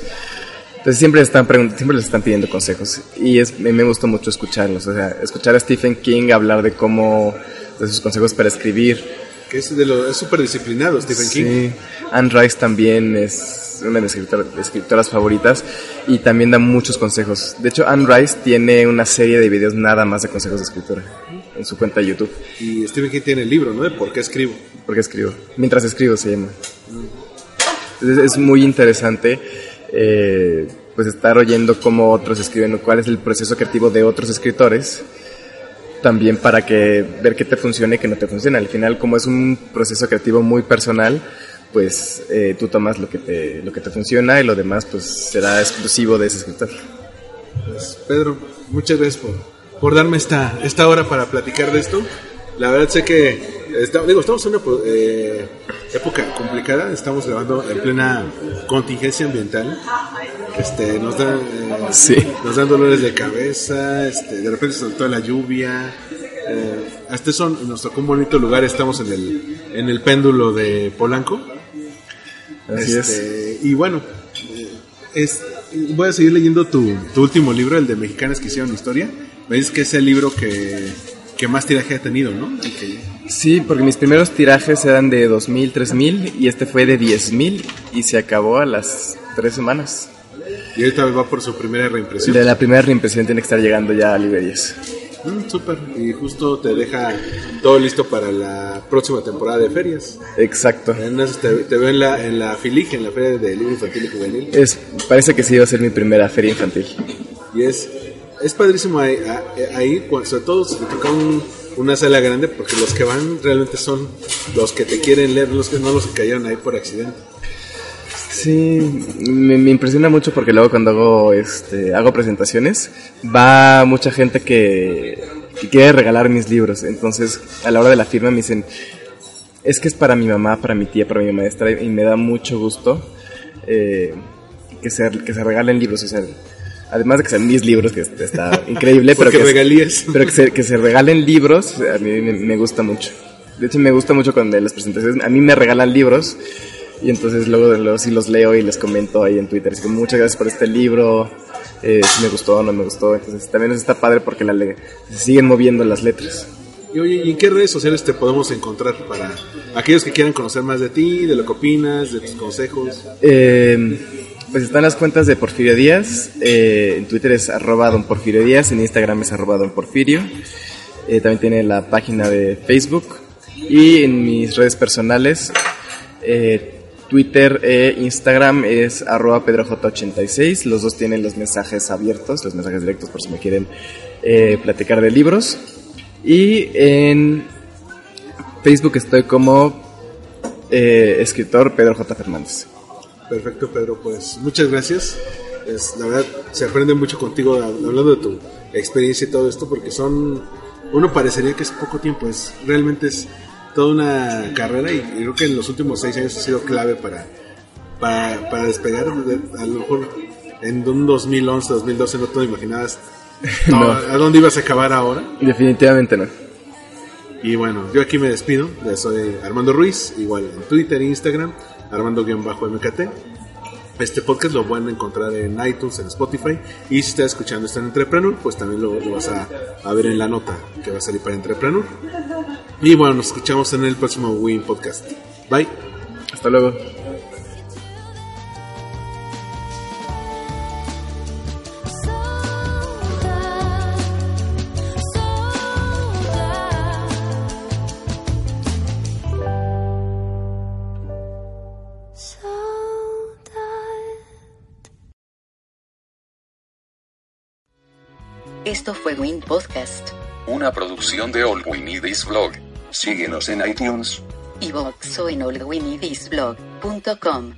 Entonces siempre están siempre les están pidiendo consejos y es, me, gusta mucho escucharlos, o sea, escuchar a Stephen King hablar de cómo, de sus consejos para escribir, Que es de lo, es súper disciplinado, Stephen King. Sí, Anne Rice también es una de mis escritor- escritoras favoritas y también da muchos consejos. De hecho, Anne Rice tiene una serie de videos nada más de consejos de escritura en su cuenta de YouTube. Y Stephen King tiene el libro, ¿no? De por qué escribo. Porque escribo. Mientras escribo se llama. Entonces es muy interesante eh, pues estar oyendo cómo otros escriben, cuál es el proceso creativo de otros escritores, también para que ver qué te funciona y qué no te funciona. Al final, como es un proceso creativo muy personal, pues eh, tú tomas lo que te lo que te funciona y lo demás pues será exclusivo de ese escritor. Pues, Pedro, muchas gracias por, por darme esta, esta hora para platicar de esto. La verdad sé que está- digo, estamos en una eh, época complicada, estamos grabando en plena contingencia ambiental. Este, nos dan eh, Sí. nos dan dolores de cabeza, este, de repente soltó la lluvia. eh, hasta eso nos tocó un bonito lugar, estamos en el, en el péndulo de Polanco. Así es. Este, Y bueno, eh, es, voy a seguir leyendo tu, tu último libro, el de Mexicanas que hicieron historia. Dices que es el libro que, que más tiraje ha tenido, ¿no? Sí, porque mis primeros tirajes eran de 2.000, 3.000 y este fue de 10.000 y se acabó a las tres semanas. Y ahorita va por su primera reimpresión. De la primera reimpresión tiene que estar llegando ya a librerías. Mm, súper. Y justo te deja todo listo para la próxima temporada de ferias. Exacto. Te, te veo en la, en la FILIG, en la Feria de Libro Infantil y Juvenil. Es, parece que sí va a ser mi primera feria infantil. Y es, es padrísimo ahí, a- ahí, sobre todo si te toca un- una sala grande, porque los que van realmente son los que te quieren leer, los que no los que cayeron ahí por accidente. Sí, me, impresiona mucho porque luego cuando hago, este, hago presentaciones, va mucha gente que, quiere regalar mis libros. Entonces, a la hora de la firma me dicen, es que es para mi mamá, para mi tía, para mi maestra, y me da mucho gusto eh, que, se, que se regalen libros. O además de que sean mis libros, que está increíble, pero que, regalías. pero que se, que se regalen libros, a mí me, me gusta mucho. De hecho, me gusta mucho cuando las presentaciones, a mí me regalan libros y entonces luego, luego sí los leo y les comento ahí en Twitter. Así que muchas gracias por este libro, eh, si me gustó o no me gustó. Entonces también está padre porque la le- se siguen moviendo las letras. Y oye, ¿y en qué redes sociales te podemos encontrar para aquellos que quieran conocer más de ti, de lo que opinas, de tus consejos? Eh, pues están las cuentas de Porfirio Díaz. eh, en Twitter es arroba don Porfirio Díaz. En Instagram es arroba don eh, también tiene la página de Facebook. Y en mis redes personales, eh, Twitter e Instagram es arroba pedroj86. Los dos tienen los mensajes abiertos, los mensajes directos por si me quieren platicar de libros. Y en Facebook estoy como escritor Pedro J. Fernández. Perfecto, Pedro, pues muchas gracias. Es, la verdad, se aprende mucho contigo hab- hablando de tu experiencia y todo esto, porque son, uno parecería que es poco tiempo, es realmente es toda una carrera y, y creo que en los últimos seis años ha sido clave para, para, para despegar. De- a lo mejor en un 2011, 2012 no te lo imaginabas No. a dónde ibas a acabar ahora. Definitivamente no. Y bueno, yo aquí me despido. Soy Armando Ruiz, igual en Twitter e Instagram, Armando-MKT. Este podcast lo pueden encontrar en iTunes, en Spotify. Y si estás escuchando esto en Entrepreneur, pues también lo, vas a, a ver en la nota que va a salir para Entrepreneur. Y bueno, nos escuchamos en el próximo Win Podcast. Bye. Hasta luego. Esto fue Win Podcast, Una producción de All We Need Is Blog. Síguenos en iTunes. iVoox o en allwinidisblog.com.